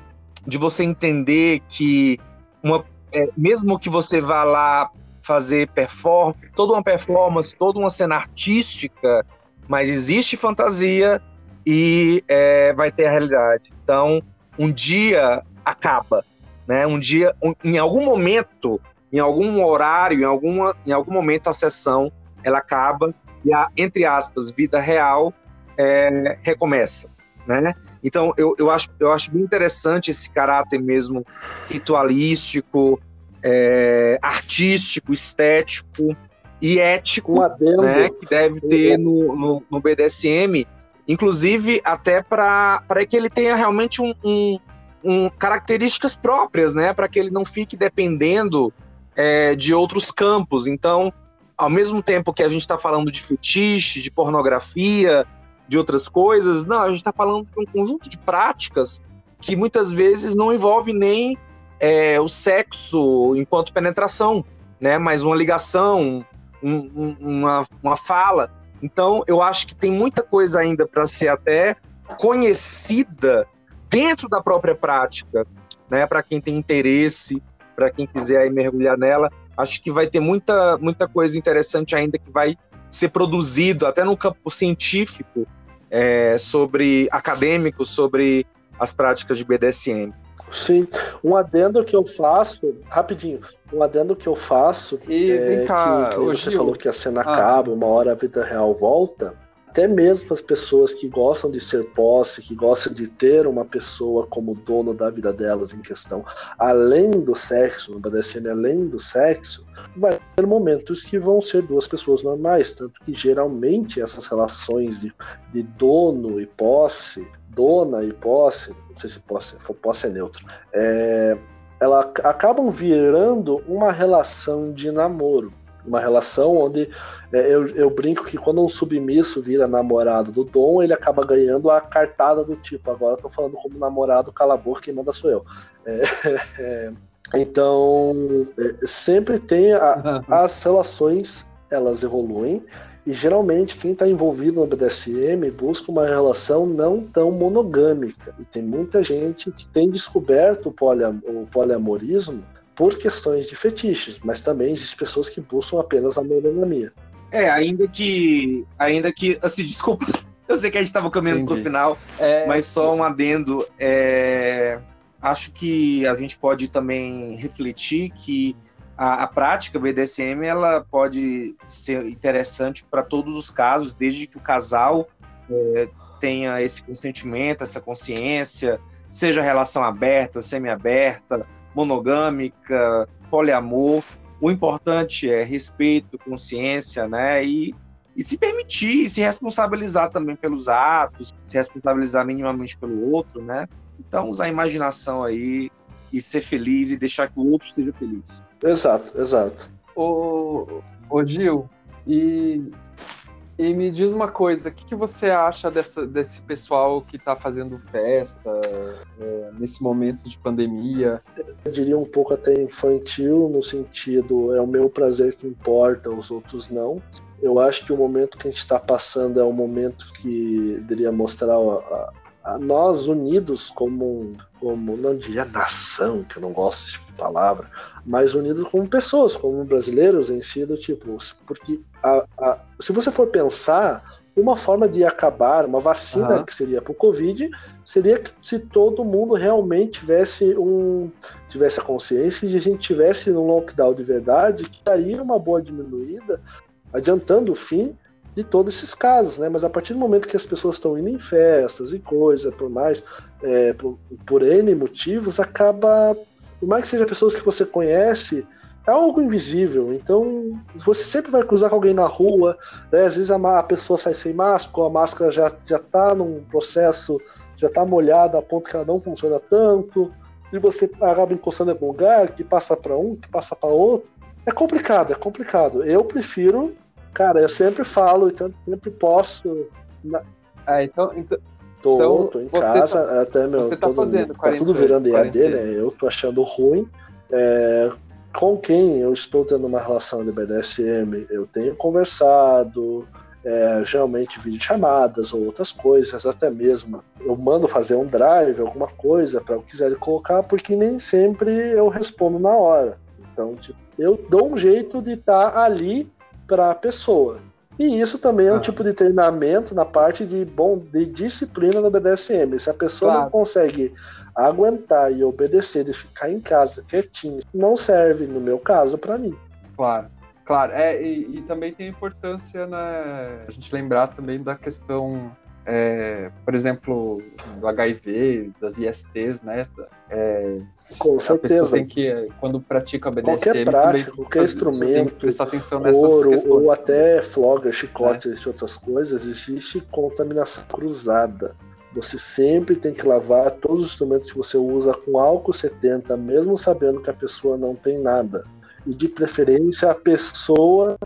de você entender que uma, é, mesmo que você vá lá fazer performance, toda uma performance, toda uma cena artística, mas existe fantasia e é, vai ter a realidade. Então, um dia acaba, né? Um dia, um, em algum momento, em algum horário, em, alguma, em algum momento a sessão ela acaba e a, entre aspas, vida real é, recomeça, né? Então, eu, eu, acho, eu acho bem interessante esse caráter mesmo ritualístico, é, artístico, estético e ético né, que deve ter no, no, no BDSM, inclusive até para que ele tenha realmente um, um, um características próprias, né, para que ele não fique dependendo é, de outros campos. Então, ao mesmo tempo que a gente está falando de fetiche, de pornografia, de outras coisas, não, a gente está falando de um conjunto de práticas que muitas vezes não envolve nem é, o sexo enquanto penetração, né? Mas uma ligação, um, um, uma, uma fala. Então, eu acho que tem muita coisa ainda para ser até conhecida dentro da própria prática, né? Para quem tem interesse para quem quiser aí mergulhar nela. Acho que vai ter muita, muita coisa interessante ainda que vai ser produzido, até no campo científico, é, sobre acadêmico, sobre as práticas de BDSM.
Sim, um adendo que eu faço, rapidinho, um adendo que eu faço,
e, é cá,
que, que você Gil. falou que a cena ah, acaba, uma hora a vida real volta, até mesmo as pessoas que gostam de ser posse, que gostam de ter uma pessoa como dono da vida delas em questão, além do sexo, no BDSM, além do sexo, vai ter momentos que vão ser duas pessoas normais, tanto que geralmente essas relações de, de dono e posse, dona e posse, não sei se posse, posse é neutro, é, ela acabam virando uma relação de namoro uma relação onde é, eu, eu, brinco que quando um submisso vira namorado do Dom, ele acaba ganhando a cartada do tipo, agora eu tô falando como namorado, cala a boca, quem manda sou eu. É, é, então, é, sempre tem a, as relações, elas evoluem, e geralmente quem está envolvido no BDSM busca uma relação não tão monogâmica. E tem muita gente que tem descoberto o, poliam, o poliamorismo por questões de fetiches, mas também existem pessoas que buscam apenas a monogamia.
É, ainda que. Ainda que. Assim, desculpa. Eu sei que a gente estava caminhando para o final, é... mas só um adendo. É, acho que a gente pode também refletir que a, a prática BDSM ela pode ser interessante para todos os casos, desde que o casal é, tenha esse consentimento, essa consciência, seja relação aberta, semi-aberta, monogâmica, poliamor. O importante é respeito, consciência, né? E e se permitir, se responsabilizar também pelos atos, se responsabilizar minimamente pelo outro, né? Então, usar a imaginação aí e ser feliz e deixar que o outro seja feliz.
Exato, exato.
Ô, ô Gil, e, e me diz uma coisa, o que, que você acha dessa, desse pessoal que está fazendo festa é, nesse momento de pandemia?
Eu diria um pouco até infantil, no sentido, é o meu prazer que importa, os outros não. Eu acho que o momento que a gente está passando é um momento que deveria mostrar a, a nós unidos como, como, não diria nação, que eu não gosto de palavra, mas unidos como pessoas, como brasileiros em si, do tipo, porque a, se você for pensar, uma forma de acabar, uma vacina uhum. que seria para o Covid, seria que se todo mundo realmente tivesse um tivesse a consciência de a gente tivesse um lockdown de verdade, que daria uma boa diminuída, adiantando o fim de todos esses casos, né? Mas a partir do momento que as pessoas estão indo em festas e coisa, por mais é, por, por N motivos, acaba, por mais que sejam pessoas que você conhece, é algo invisível. Então, você sempre vai cruzar com alguém na rua, né? às vezes a, pessoa sai sem máscara, ou a máscara já já está num processo, já está molhada a ponto que ela não funciona tanto, e você acaba encostando em algum lugar, que passa para um, que passa para outro. É complicado, é complicado. Eu prefiro Cara, eu sempre falo e tanto sempre posso.
Na... Ah, então, então,
tô, então, tô em casa, tá, até meu.
Você tá todo, fazendo 40,
tá tudo virando EAD, né? Eu tô achando ruim. É, com quem eu estou tendo uma relação de BDSM, eu tenho conversado, é, geralmente videochamadas ou outras coisas, até mesmo eu mando fazer um drive, alguma coisa para eu quiser colocar, porque nem sempre eu respondo na hora. Então, tipo, eu dou um jeito de estar tá ali para a pessoa. E isso também é um ah. tipo de treinamento na parte de bom de disciplina no BDSM. Se a pessoa claro. não consegue aguentar e obedecer de ficar em casa quietinho, não serve, no meu caso, para mim.
Claro. Claro, é, e, e, também tem importância né, a gente lembrar também da questão é, por exemplo, do HIV, das ISTs, né? É,
Com certeza.
tem que, quando pratica BDSM,
qualquer prática,
também,
qualquer instrumento,
prestar atenção nessas
ouro,
questões.
Ou até floga, chicote, é. e outras coisas, existe contaminação cruzada. Você sempre tem que lavar todos os instrumentos que você usa com álcool 70, mesmo sabendo que a pessoa não tem nada. E de preferência a pessoa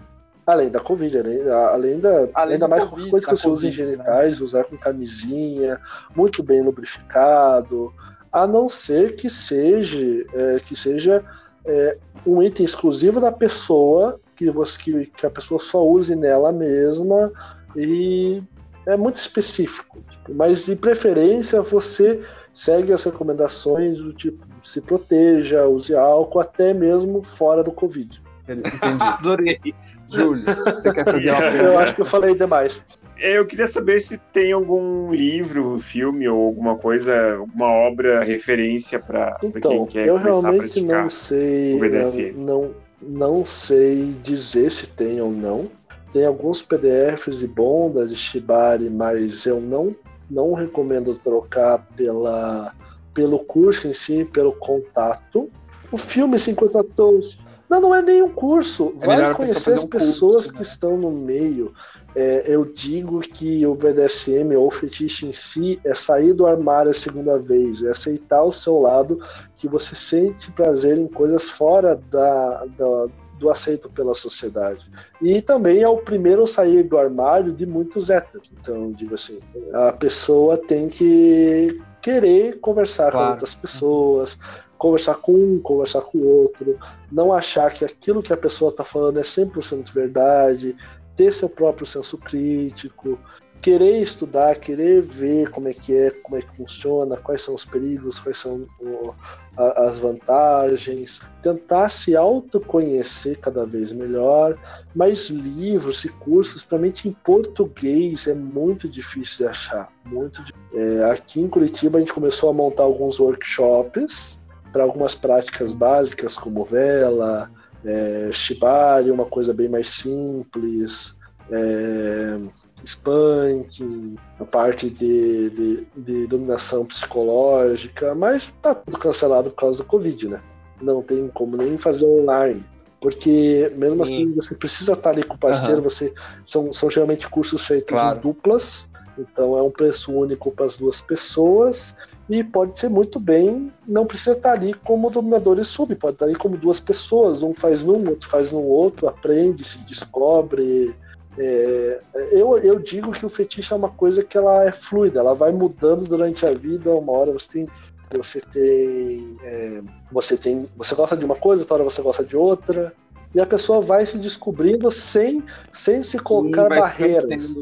Além da Covid, além, além da. Além ainda mais COVID, coisa que você usa em né? genitais, né? usar com camisinha, muito bem lubrificado, a não ser que seja, é, que seja é, um item exclusivo da pessoa, que, você, que, que a pessoa só use nela mesma, e é muito específico. Mas de preferência você segue as recomendações do tipo se proteja, use álcool, até mesmo fora do Covid.
Entendi. Adorei. Júlio, você quer fazer uma pergunta?
Eu acho que eu falei demais.
Eu queria saber se tem algum livro, filme ou alguma coisa, alguma obra referência para
então,
quem quer
eu
começar a
realmente
praticar
não sei, não, não sei dizer se tem ou não. Tem alguns PDFs e bondas de Shibari, mas eu não, não recomendo trocar pela, pelo curso em si, pelo contato. O filme 50 Tons não, não é nenhum curso. É Vai conhecer as pessoas curso, que né? estão no meio. É, eu digo que o BDSM ou o fetiche em si é sair do armário a segunda vez, é aceitar o seu lado, que você sente prazer em coisas fora da, da do aceito pela sociedade. E também é o primeiro sair do armário de muitos héteros. Então, digo assim, a pessoa tem que querer conversar claro. com outras pessoas, conversar com um, conversar com o outro, não achar que aquilo que a pessoa está falando é 100% verdade, ter seu próprio senso crítico, querer estudar, querer ver como é que é, como é que funciona, quais são os perigos, quais são o, a, as vantagens, tentar se autoconhecer cada vez melhor. Mas livros e cursos, principalmente em português, é muito difícil de achar. Muito é, aqui em Curitiba a gente começou a montar alguns workshops para algumas práticas básicas como vela, é, shibari, uma coisa bem mais simples, é, spanking, a parte de, de, de, dominação psicológica, mas tá tudo cancelado por causa do Covid, né? Não tem como nem fazer online. Porque mesmo assim Sim. você precisa estar ali com o parceiro, uhum. você são, são geralmente cursos feitos claro. em duplas, então é um preço único para as duas pessoas e pode ser muito bem, não precisa estar ali como dominador e sub, pode estar ali como duas pessoas, um faz num, outro faz no outro, aprende, se descobre. É, eu, eu digo que o fetiche é uma coisa que ela é fluida, ela vai mudando durante a vida, uma hora você tem você tem é, você tem você gosta de uma coisa outra hora você gosta de outra e a pessoa vai se descobrindo sem sem se colocar Sim, barreiras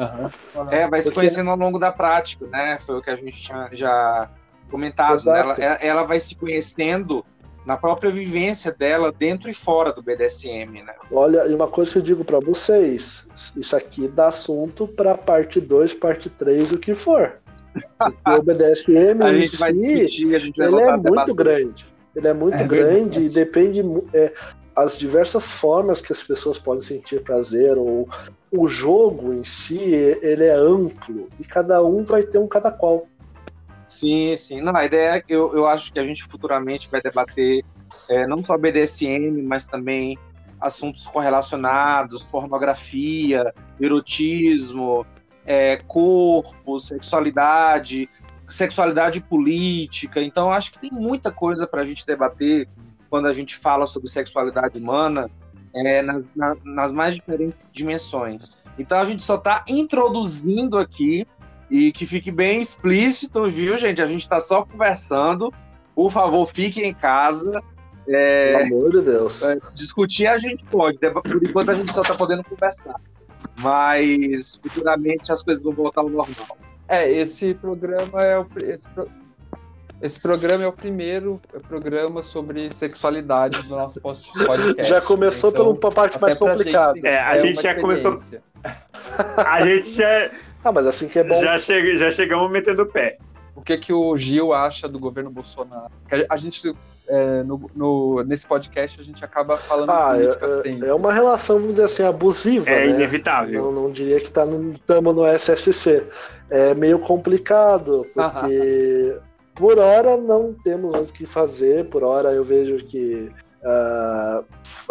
Uhum. É, vai se conhecendo ao longo da prática, né? Foi o que a gente tinha já comentado. Né? Ela, ela vai se conhecendo na própria vivência dela dentro e fora do BDSM, né?
Olha, e uma coisa que eu digo para vocês, isso aqui dá assunto para parte 2, parte 3, o que for. o BDSM
a gente si, vai discutir, a gente vai
ele é muito grande. Ele é muito é grande e depende é, as diversas formas que as pessoas podem sentir prazer ou o jogo em si ele é amplo e cada um vai ter um cada qual.
Sim, sim. Não, a ideia é que eu, eu acho que a gente futuramente vai debater é, não só BDSM, mas também assuntos correlacionados, pornografia, erotismo, é, corpo, sexualidade, sexualidade política. Então, acho que tem muita coisa para a gente debater quando a gente fala sobre sexualidade humana é, nas, na, nas mais diferentes dimensões. Então a gente só está introduzindo aqui e que fique bem explícito, viu, gente? A gente está só conversando. Por favor, fiquem em casa.
É, Pelo amor de Deus.
É, discutir a gente pode, né? por enquanto a gente só está podendo conversar. Mas futuramente as coisas vão voltar ao normal.
É, esse programa é o, esse, esse programa é o primeiro programa sobre sexualidade do nosso podcast.
Já começou então, pela parte mais complicada.
É, a é gente já começou. A gente já.
Ah, mas assim que é bom.
Já, chega, já chegamos metendo o pé.
O que, que o Gil acha do governo Bolsonaro? A gente, é, no, no, nesse podcast, a gente acaba falando
ah, política é, assim. É uma relação, vamos dizer assim, abusiva.
É
né?
inevitável.
Não, não diria que está no, estamos no SSC. É meio complicado, porque por hora não temos o que fazer, por hora eu vejo que uh,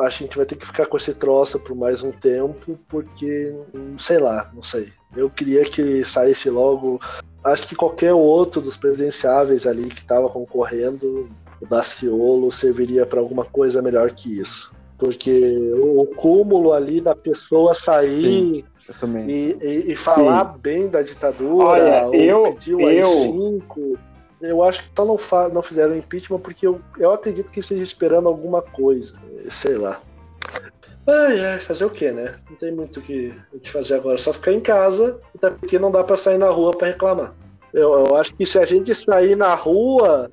a gente vai ter que ficar com esse troço por mais um tempo, porque sei lá, não sei. Eu queria que saísse logo. Acho que qualquer outro dos presidenciáveis ali que estava concorrendo, o Daciolo, serviria para alguma coisa melhor que isso. Porque o, cúmulo ali da pessoa sair
Sim,
e, e, e, falar Sim. bem da ditadura,
Olha, eu, pedir o eu,
AI-5 eu acho que só não, não fizeram impeachment porque eu, eu acredito que esteja esperando alguma coisa. Sei lá. Ai, ai, fazer o quê, né? Não tem muito o que, o que fazer agora. Só ficar em casa, até porque não dá para sair na rua para reclamar. Eu, eu acho que se a gente sair na rua,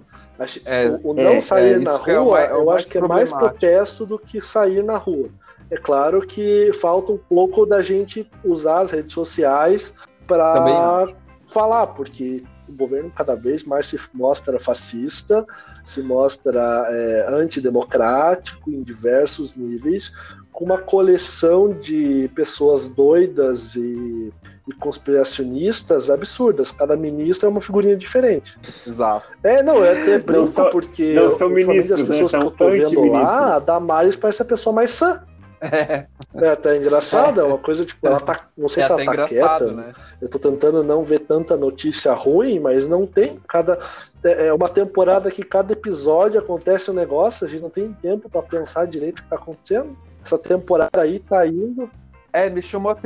é, o não é, sair é, na é rua, é eu acho que é mais protesto do que sair na rua. É claro que falta um pouco da gente usar as redes sociais para falar, porque o governo cada vez mais se mostra fascista, se mostra é, antidemocrático em diversos níveis, uma coleção de pessoas doidas e, e, conspiracionistas absurdas. Cada ministro é uma figurinha diferente.
Exato.
É, não, é até brinco não porque
não são ministros,
as pessoas
né?
são que eu tô vendo lá, a Damares parece a pessoa mais sã. É. é até engraçado, é uma coisa tipo, ela tá. Não sei é se ela tá quieta. Né? Eu tô tentando não ver tanta notícia ruim, mas não tem. Cada. É, é uma temporada que cada episódio acontece um negócio, a gente não tem tempo para pensar direito o que tá acontecendo. Essa temporada aí tá indo.
É, me chamou, a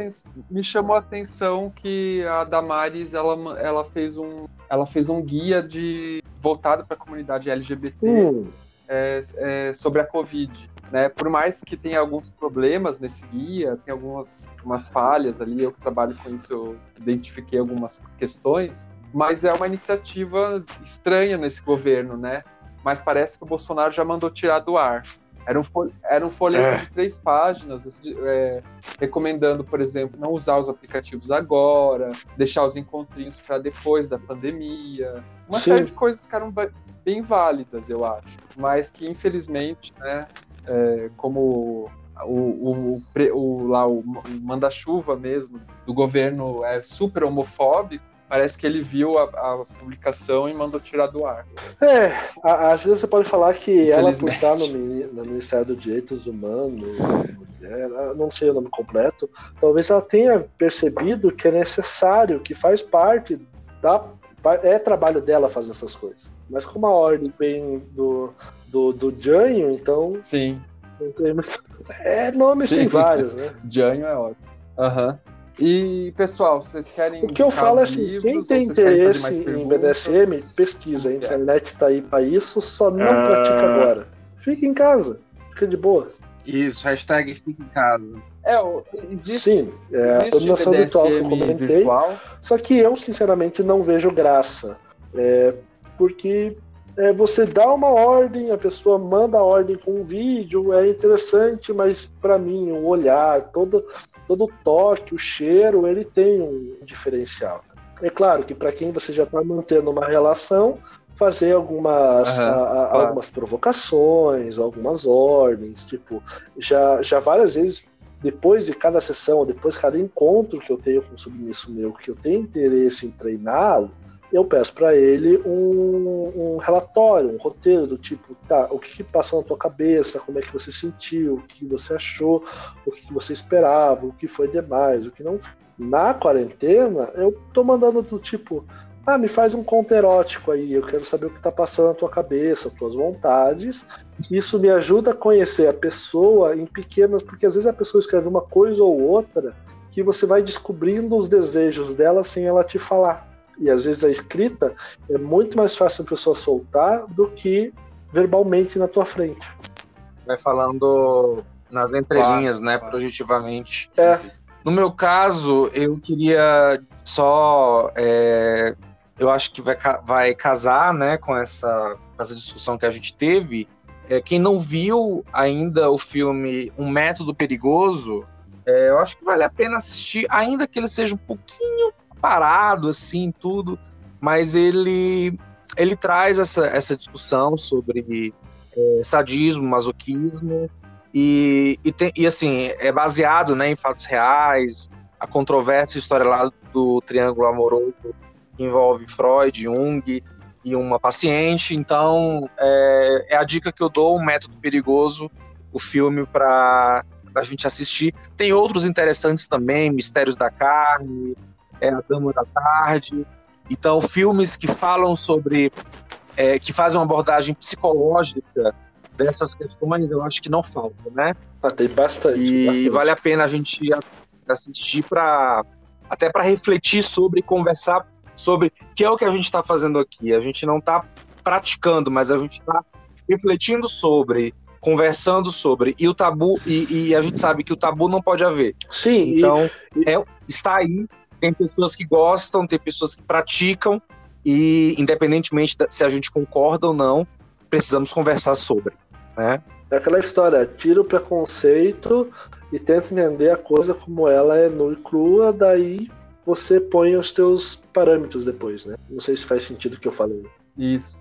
me chamou a atenção que a Damares ela, ela, fez um, ela fez um guia de voltado para a comunidade LGBT hum. é, é, sobre a Covid. Né? Por mais que tenha alguns problemas nesse guia, tem algumas umas falhas ali, eu que trabalho com isso, eu identifiquei algumas questões, mas é uma iniciativa estranha nesse governo, né? Mas parece que o Bolsonaro já mandou tirar do ar. Era um, era um folheto é. de três páginas, assim, é, recomendando, por exemplo, não usar os aplicativos agora, deixar os encontrinhos para depois da pandemia. Uma Sim. série de coisas que eram bem válidas, eu acho, mas que infelizmente, né, é, como o, o, o, lá, o manda-chuva mesmo do governo é super homofóbico, parece que ele viu a, a publicação e mandou tirar do ar.
É, a, às vezes você pode falar que ela, por estar no, no Ministério dos Direitos Humanos, não sei o nome completo, talvez ela tenha percebido que é necessário, que faz parte da. É trabalho dela fazer essas coisas. Mas como a ordem vem do, do, do Janho, então.
Sim.
É, nomes Sim. tem vários, né?
Janho é ótimo. Aham. Uhum. E, pessoal, vocês querem.
O que eu falo é assim: livros, quem tem interesse em BDSM, pesquisa. A internet tá aí para isso, só não uh... pratica agora. Fica em casa, fica de boa.
Isso, hashtag fica em casa.
É, existe, Sim, é a dominação virtual que eu comentei. Virtual. Só que eu, sinceramente, não vejo graça. É, porque é, você dá uma ordem, a pessoa manda a ordem com um vídeo, é interessante, mas para mim o olhar, todo, todo o toque, o cheiro, ele tem um diferencial. É claro que para quem você já está mantendo uma relação, fazer algumas, uhum, a, a, claro. algumas provocações, algumas ordens, tipo, já, já várias vezes depois de cada sessão, depois de cada encontro que eu tenho com um submisso meu, que eu tenho interesse em treiná-lo, eu peço para ele um, um, relatório, um roteiro do tipo, tá, o que, que, passou na tua cabeça, como é que você sentiu, o que você achou, o que, que você esperava, o que foi demais, o que não. Na quarentena, eu tô mandando do tipo, ah, me faz um conto erótico aí, eu quero saber o que tá passando na tua cabeça, as tuas vontades. Isso me ajuda a conhecer a pessoa em pequenas, porque às vezes a pessoa escreve uma coisa ou outra que você vai descobrindo os desejos dela sem ela te falar e às vezes a escrita é muito mais fácil a pessoa soltar do que verbalmente na tua frente.
Vai falando nas entrelinhas, claro, né, claro. projetivamente.
É.
No meu caso, eu queria só, é, eu acho que vai, vai casar, né, com essa, com essa discussão que a gente teve. É, quem não viu ainda o filme Um Método Perigoso, é, eu acho que vale a pena assistir, ainda que ele seja um pouquinho parado, assim, tudo, mas ele, ele traz essa, essa discussão sobre é, sadismo, masoquismo, e, e, tem, e, assim, é baseado né, em fatos reais, a controvérsia história lá do triângulo amoroso que envolve Freud, Jung e uma paciente, então é, é a dica que eu dou, um método perigoso, o filme para a gente assistir. Tem outros interessantes também, Mistérios da Carne, é A Dama da Tarde. Então, filmes que falam sobre. É, que fazem uma abordagem psicológica dessas questões, eu acho que não falta, né?
Ah, tem bastante.
E
bastante.
vale a pena a gente assistir para até para refletir sobre, conversar sobre que é o que a gente está fazendo aqui. A gente não está praticando, mas a gente está refletindo sobre, conversando sobre. E o tabu, e, e, a gente sabe que o tabu não pode haver.
Sim.
Então, e... é, está aí tem pessoas que gostam, tem pessoas que praticam, e independentemente se a gente concorda ou não, precisamos conversar sobre. Né?
É aquela história, tira o preconceito e tenta entender a coisa como ela é nua e crua, daí você põe os teus parâmetros depois, né? Não sei se faz sentido o que eu falei.
Isso,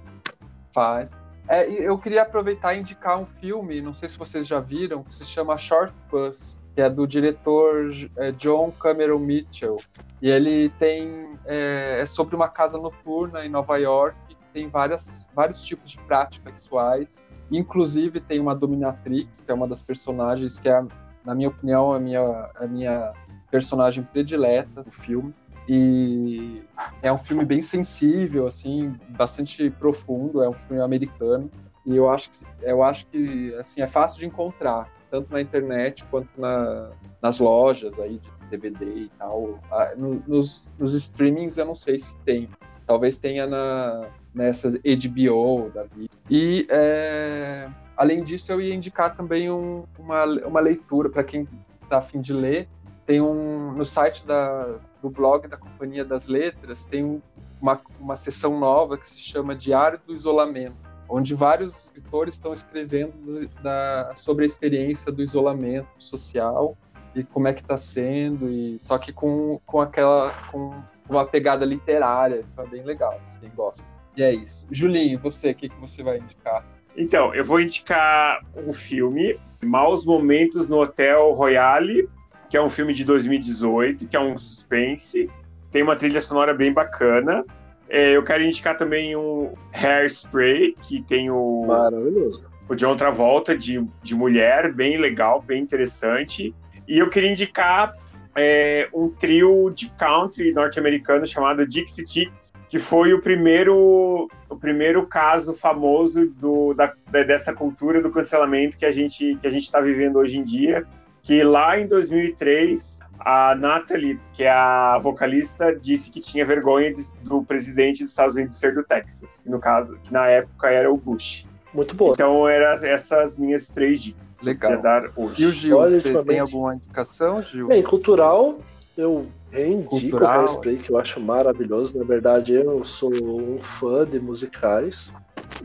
faz. É, eu queria aproveitar e indicar um filme, não sei se vocês já viram, que se chama Short Bus que é do diretor é, John Cameron Mitchell. E ele tem. É, é, sobre uma casa noturna em Nova York, que tem várias, vários tipos de práticas sexuais. Inclusive tem uma dominatrix, que é uma das personagens que é, na minha opinião, a minha, a minha personagem predileta do filme. E é um filme bem sensível, assim, bastante profundo, é um filme americano. E eu acho que, eu acho que assim, é fácil de encontrar tanto na internet quanto na, nas lojas aí de DVD e tal. Ah, no, nos, nos streamings eu não sei se tem. Talvez tenha na, nessas HBO da vida. E é, além disso, eu ia indicar também um, uma, uma leitura para quem está afim de ler. Tem um no site da, do blog da Companhia das Letras tem um, uma, uma sessão nova que se chama Diário do Isolamento onde vários escritores estão escrevendo da, sobre a experiência do isolamento social e como é que está sendo, e só que com, com aquela com uma pegada literária, tá bem legal, quem gosta. E é isso. Julinho, você, o que, que você vai indicar?
Então, eu vou indicar um filme, Maus Momentos no Hotel Royale, que é um filme de 2018, que é um suspense, tem uma trilha sonora bem bacana. É, eu quero indicar também um Hairspray, que tem o,
Maravilhoso.
o John Travolta de, de mulher, bem legal, bem interessante. E eu queria indicar é, um trio de country norte-americano chamado Dixie Chicks, que foi o primeiro, o primeiro caso famoso do, da, dessa cultura do cancelamento que a gente que a gente está vivendo hoje em dia. Que lá em 2003 a Natalie, que é a vocalista, disse que tinha vergonha de, do presidente dos Estados Unidos ser do Texas, que no caso, que na época era o Bush.
Muito boa.
Então eram essas minhas três dicas que eu ia
Legal.
dar hoje.
E o Gil,
Olha,
você tem alguma indicação, Gil?
Bem, cultural, eu reindico o Hairspray, que eu acho maravilhoso. Na verdade, eu sou um fã de musicais.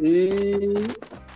E,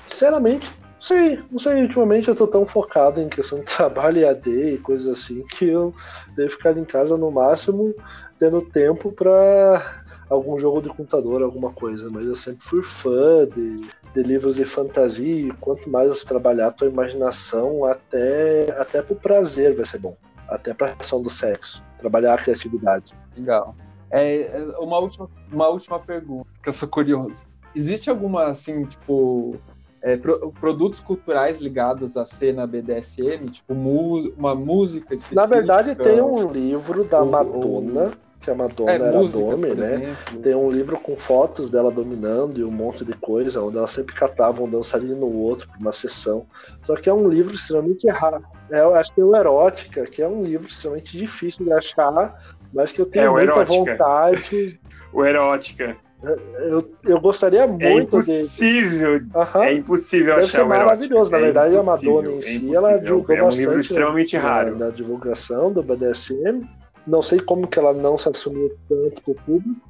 sinceramente, sei, não sei, ultimamente eu tô tão focado em questão de trabalho EAD e coisas assim, que eu devo ficar em casa no máximo, tendo tempo pra algum jogo de computador, alguma coisa. Mas eu sempre fui fã de, de livros de fantasia, e quanto mais você trabalhar a tua imaginação, até, até pro prazer vai ser bom. Até pra ação do sexo. Trabalhar a criatividade.
Legal. É, é, uma, última, uma última pergunta, que eu sou curioso. Existe alguma, assim, tipo, é, pro- produtos culturais ligados à cena BDSM? Tipo, mu- uma música específica?
Na verdade, tem um livro da
Ou-
Madonna, que a Madonna
É,
era
músicas,
Domi,
por
né?
exemplo.
Tem um livro com fotos dela dominando e um monte de coisa, onde ela sempre catava um dançarino no outro por uma sessão. Só que é um livro extremamente raro. É, eu acho que é o Erótica, que é um livro extremamente difícil de achar, mas que eu tenho
É,
muita
Erótica.
vontade.
O Erótica.
Eu, eu gostaria
É
muito de.
impossível,
Aham.
é impossível
Deve
achar
ser maravilhoso. Na
É
verdade, a Madonna em
é
si, ela divulgou
É um
bastante
livro extremamente
na-
raro.
Na, divulgação do BDSM. Não sei como que ela não se assumiu tanto com o público.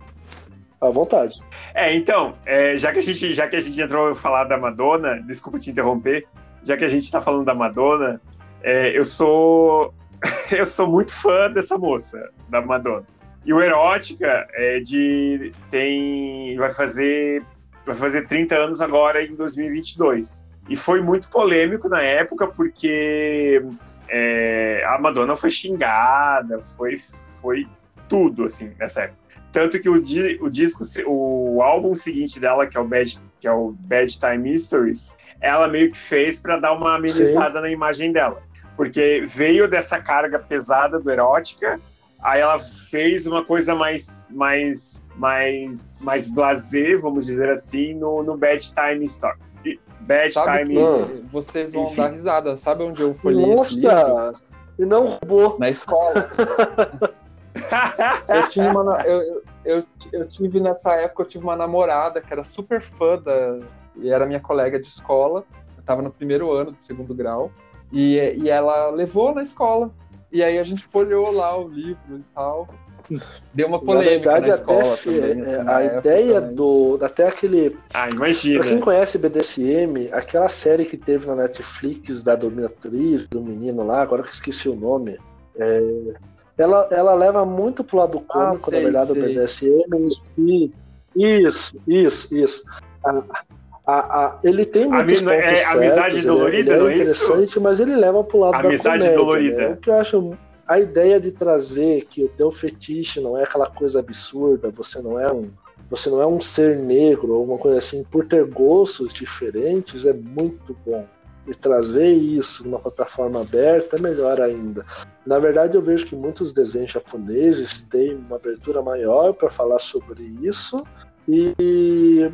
À vontade.
É, então, é, já, que a gente, já que a gente entrou a falar da Madonna, desculpa te interromper, já que a gente tá falando da Madonna, é, eu sou eu sou muito fã dessa moça, da Madonna. E o Erótica é de tem vai fazer vai fazer 30 anos agora em 2022. E foi muito polêmico na época porque é, a Madonna foi xingada, foi foi tudo assim nessa época. Tanto que o, di- o disco, o álbum seguinte dela, que é o Bad, que é o Bad Time Mysteries, ela meio que fez para dar uma amenizada na imagem dela. Porque veio dessa carga pesada do erótica, aí ela fez uma coisa mais mais mais mais blasé, vamos dizer assim, no, no Bad Time Story. Bad
Sabe
Time Mysteries.
vocês vão
Enfim.
dar risada. Sabe onde eu folhei esse livro?
Nossa! E não roubou.
Na escola. Eu tinha uma. eu, eu, eu tive nessa época, eu tive uma namorada que era super fã da. E era minha colega de escola. Eu tava no primeiro ano do segundo grau. E, e ela levou na escola. E aí a gente folheou lá o livro e tal. Deu uma
Na
polêmica na,
verdade,
escola
até
também.
é,
assim, na
a
época,
ideia
mas-
do. Até aquele.
ah,
Pra quem
imagina.
conhece BDSM, aquela série que teve na Netflix da dominatriz, do menino lá, agora que eu esqueci o nome. é, ela, ela leva muito pro lado cômico,
sei,
na verdade, do
sei.
BDSM. E, isso, isso, isso. A- a- a- ele tem muitos
Ami- é,
pontos
amizade
certos, ele-
dolorida,
ele
não
é
é isso?
interessante, mas ele leva pro lado
Amizade
da comédia.
dolorida.
Né? O que eu acho a ideia de trazer que o teu fetiche não é aquela coisa absurda, você não é um você não é um ser negro ou alguma coisa assim, por ter gostos diferentes é muito bom. E trazer isso numa plataforma aberta é melhor ainda. Na verdade, eu vejo que muitos desenhos japoneses têm uma abertura maior para falar sobre isso. E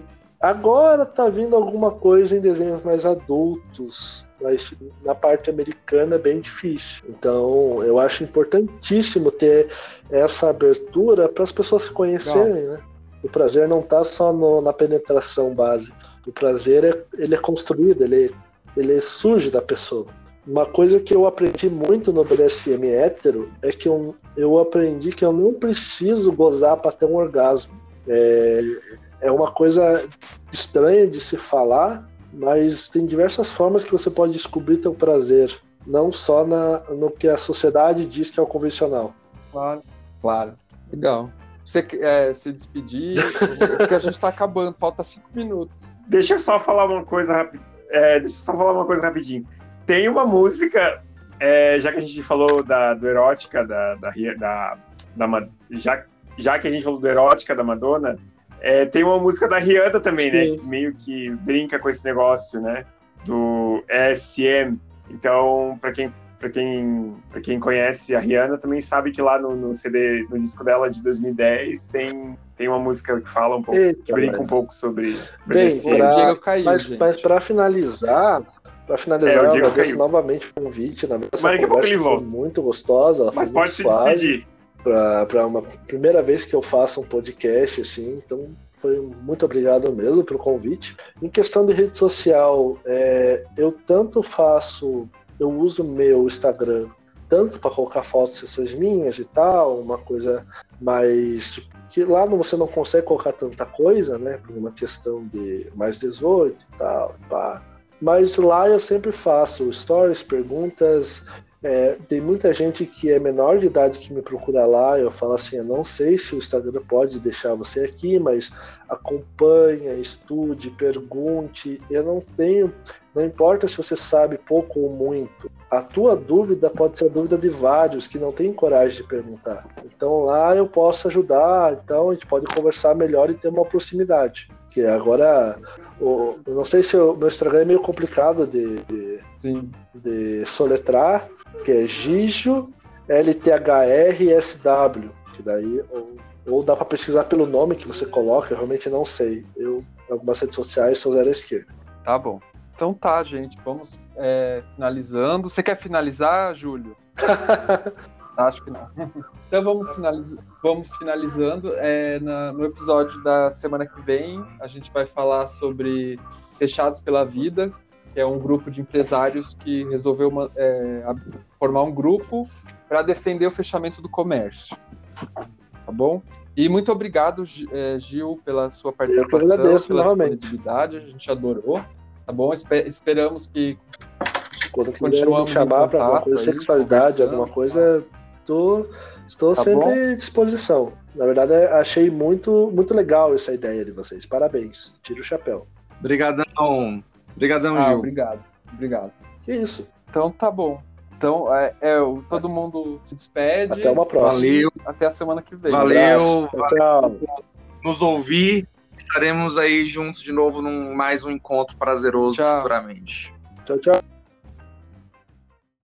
agora tá vindo alguma coisa em desenhos mais adultos, mas na parte americana é bem difícil. Então, eu acho importantíssimo ter essa abertura para as pessoas se conhecerem, né? O prazer não tá só no- na penetração básica. O prazer é, ele é construído, ele, ele surge da pessoa. Uma coisa que eu aprendi muito no BDSM hétero é que eu, eu aprendi que eu não preciso gozar para ter um orgasmo. É, é uma coisa estranha de se falar, mas tem diversas formas que você pode descobrir teu prazer, não só na, no que a sociedade diz que é o convencional.
Claro, claro. Legal. Você quer se despedir? Porque a gente tá acabando, falta cinco minutos.
Deixa eu só falar uma coisa rapidinho. deixa eu só falar uma coisa rapidinho. Tem uma música, é, já que a gente falou da, do erótica, da, da, da, da já, já que a gente falou do erótica da Madonna, é, tem uma música da Rihanna também, né?
Sim.
Que meio que brinca com esse negócio, né? Do ESM. Então, para quem, pra quem, pra quem conhece a Rihanna, também sabe que lá no, no CD, no disco dela de 2010, tem, tem uma música que fala um pouco, que
Eita,
brinca
mano.
um pouco sobre
Bem, pra-
O Diego caiu,
Mas,
gente.
mas para finalizar, para finalizar,
É, o
eu agradeço novamente o convite. Na
Mas daqui a pouco ele
foi
volta.
muito gostosa,
Mas
foi
pode
muito
se
suave.
despedir.
Para uma primeira vez que eu faço um podcast assim, então foi muito obrigado mesmo pelo convite. Em questão de rede social, é, eu tanto faço, eu uso meu Instagram tanto para colocar fotos sessões minhas e tal, uma coisa mais que lá você não consegue colocar tanta coisa, né, por uma questão de mais 18 e tal, pá. Mas lá eu sempre faço stories, perguntas, é, tem muita gente que é menor de idade que me procura lá. Eu falo assim: eu não sei se o Instagram pode deixar você aqui, mas acompanha, estude, pergunte. Eu não tenho, não importa se você sabe pouco ou muito. A tua dúvida pode ser a dúvida de vários que não têm coragem de perguntar. Então lá eu posso ajudar. Então a gente pode conversar melhor e ter uma proximidade. Que agora, o- eu não sei se o meu Instagram é meio complicado de- de de soletrar, que é Gijo LTHRSW, que daí ou, ou dá para pesquisar pelo nome que você coloca, eu realmente não sei. Eu em algumas redes sociais sou zero à esquerda.
Tá bom. Então tá, gente. Vamos é, finalizando. Você quer finalizar, Júlio? Acho que não. Então vamos, finaliz... vamos finalizando. É, na- no episódio da semana que vem, a gente vai falar sobre Fechados pela Vida, que é um grupo de empresários que resolveu uma- é, formar um grupo para defender o fechamento do comércio. Tá bom? E muito obrigado, é, Gil, pela sua participação,
agradeço
pela
novamente.
disponibilidade. A gente adorou. Tá bom? Espe- esperamos que
Quando
Continuamos
me chamar para alguma coisa,
aí,
sexualidade, alguma coisa, tô, estou
Tá
sempre
bom?
à disposição. Na verdade, achei muito, muito legal essa ideia de vocês. Parabéns. Tira o chapéu.
Obrigadão. Obrigadão,
Ah,
Gil.
obrigado. Obrigado.
Que isso.
Então tá bom. Então é, é, o- todo mundo se despede.
Até uma próxima.
Valeu,
Até a semana que vem.
valeu.
Tchau, tchau.
Nos ouvir. Estaremos aí juntos de novo num mais um encontro prazeroso
Tchau.
futuramente.
Tchau, tchau.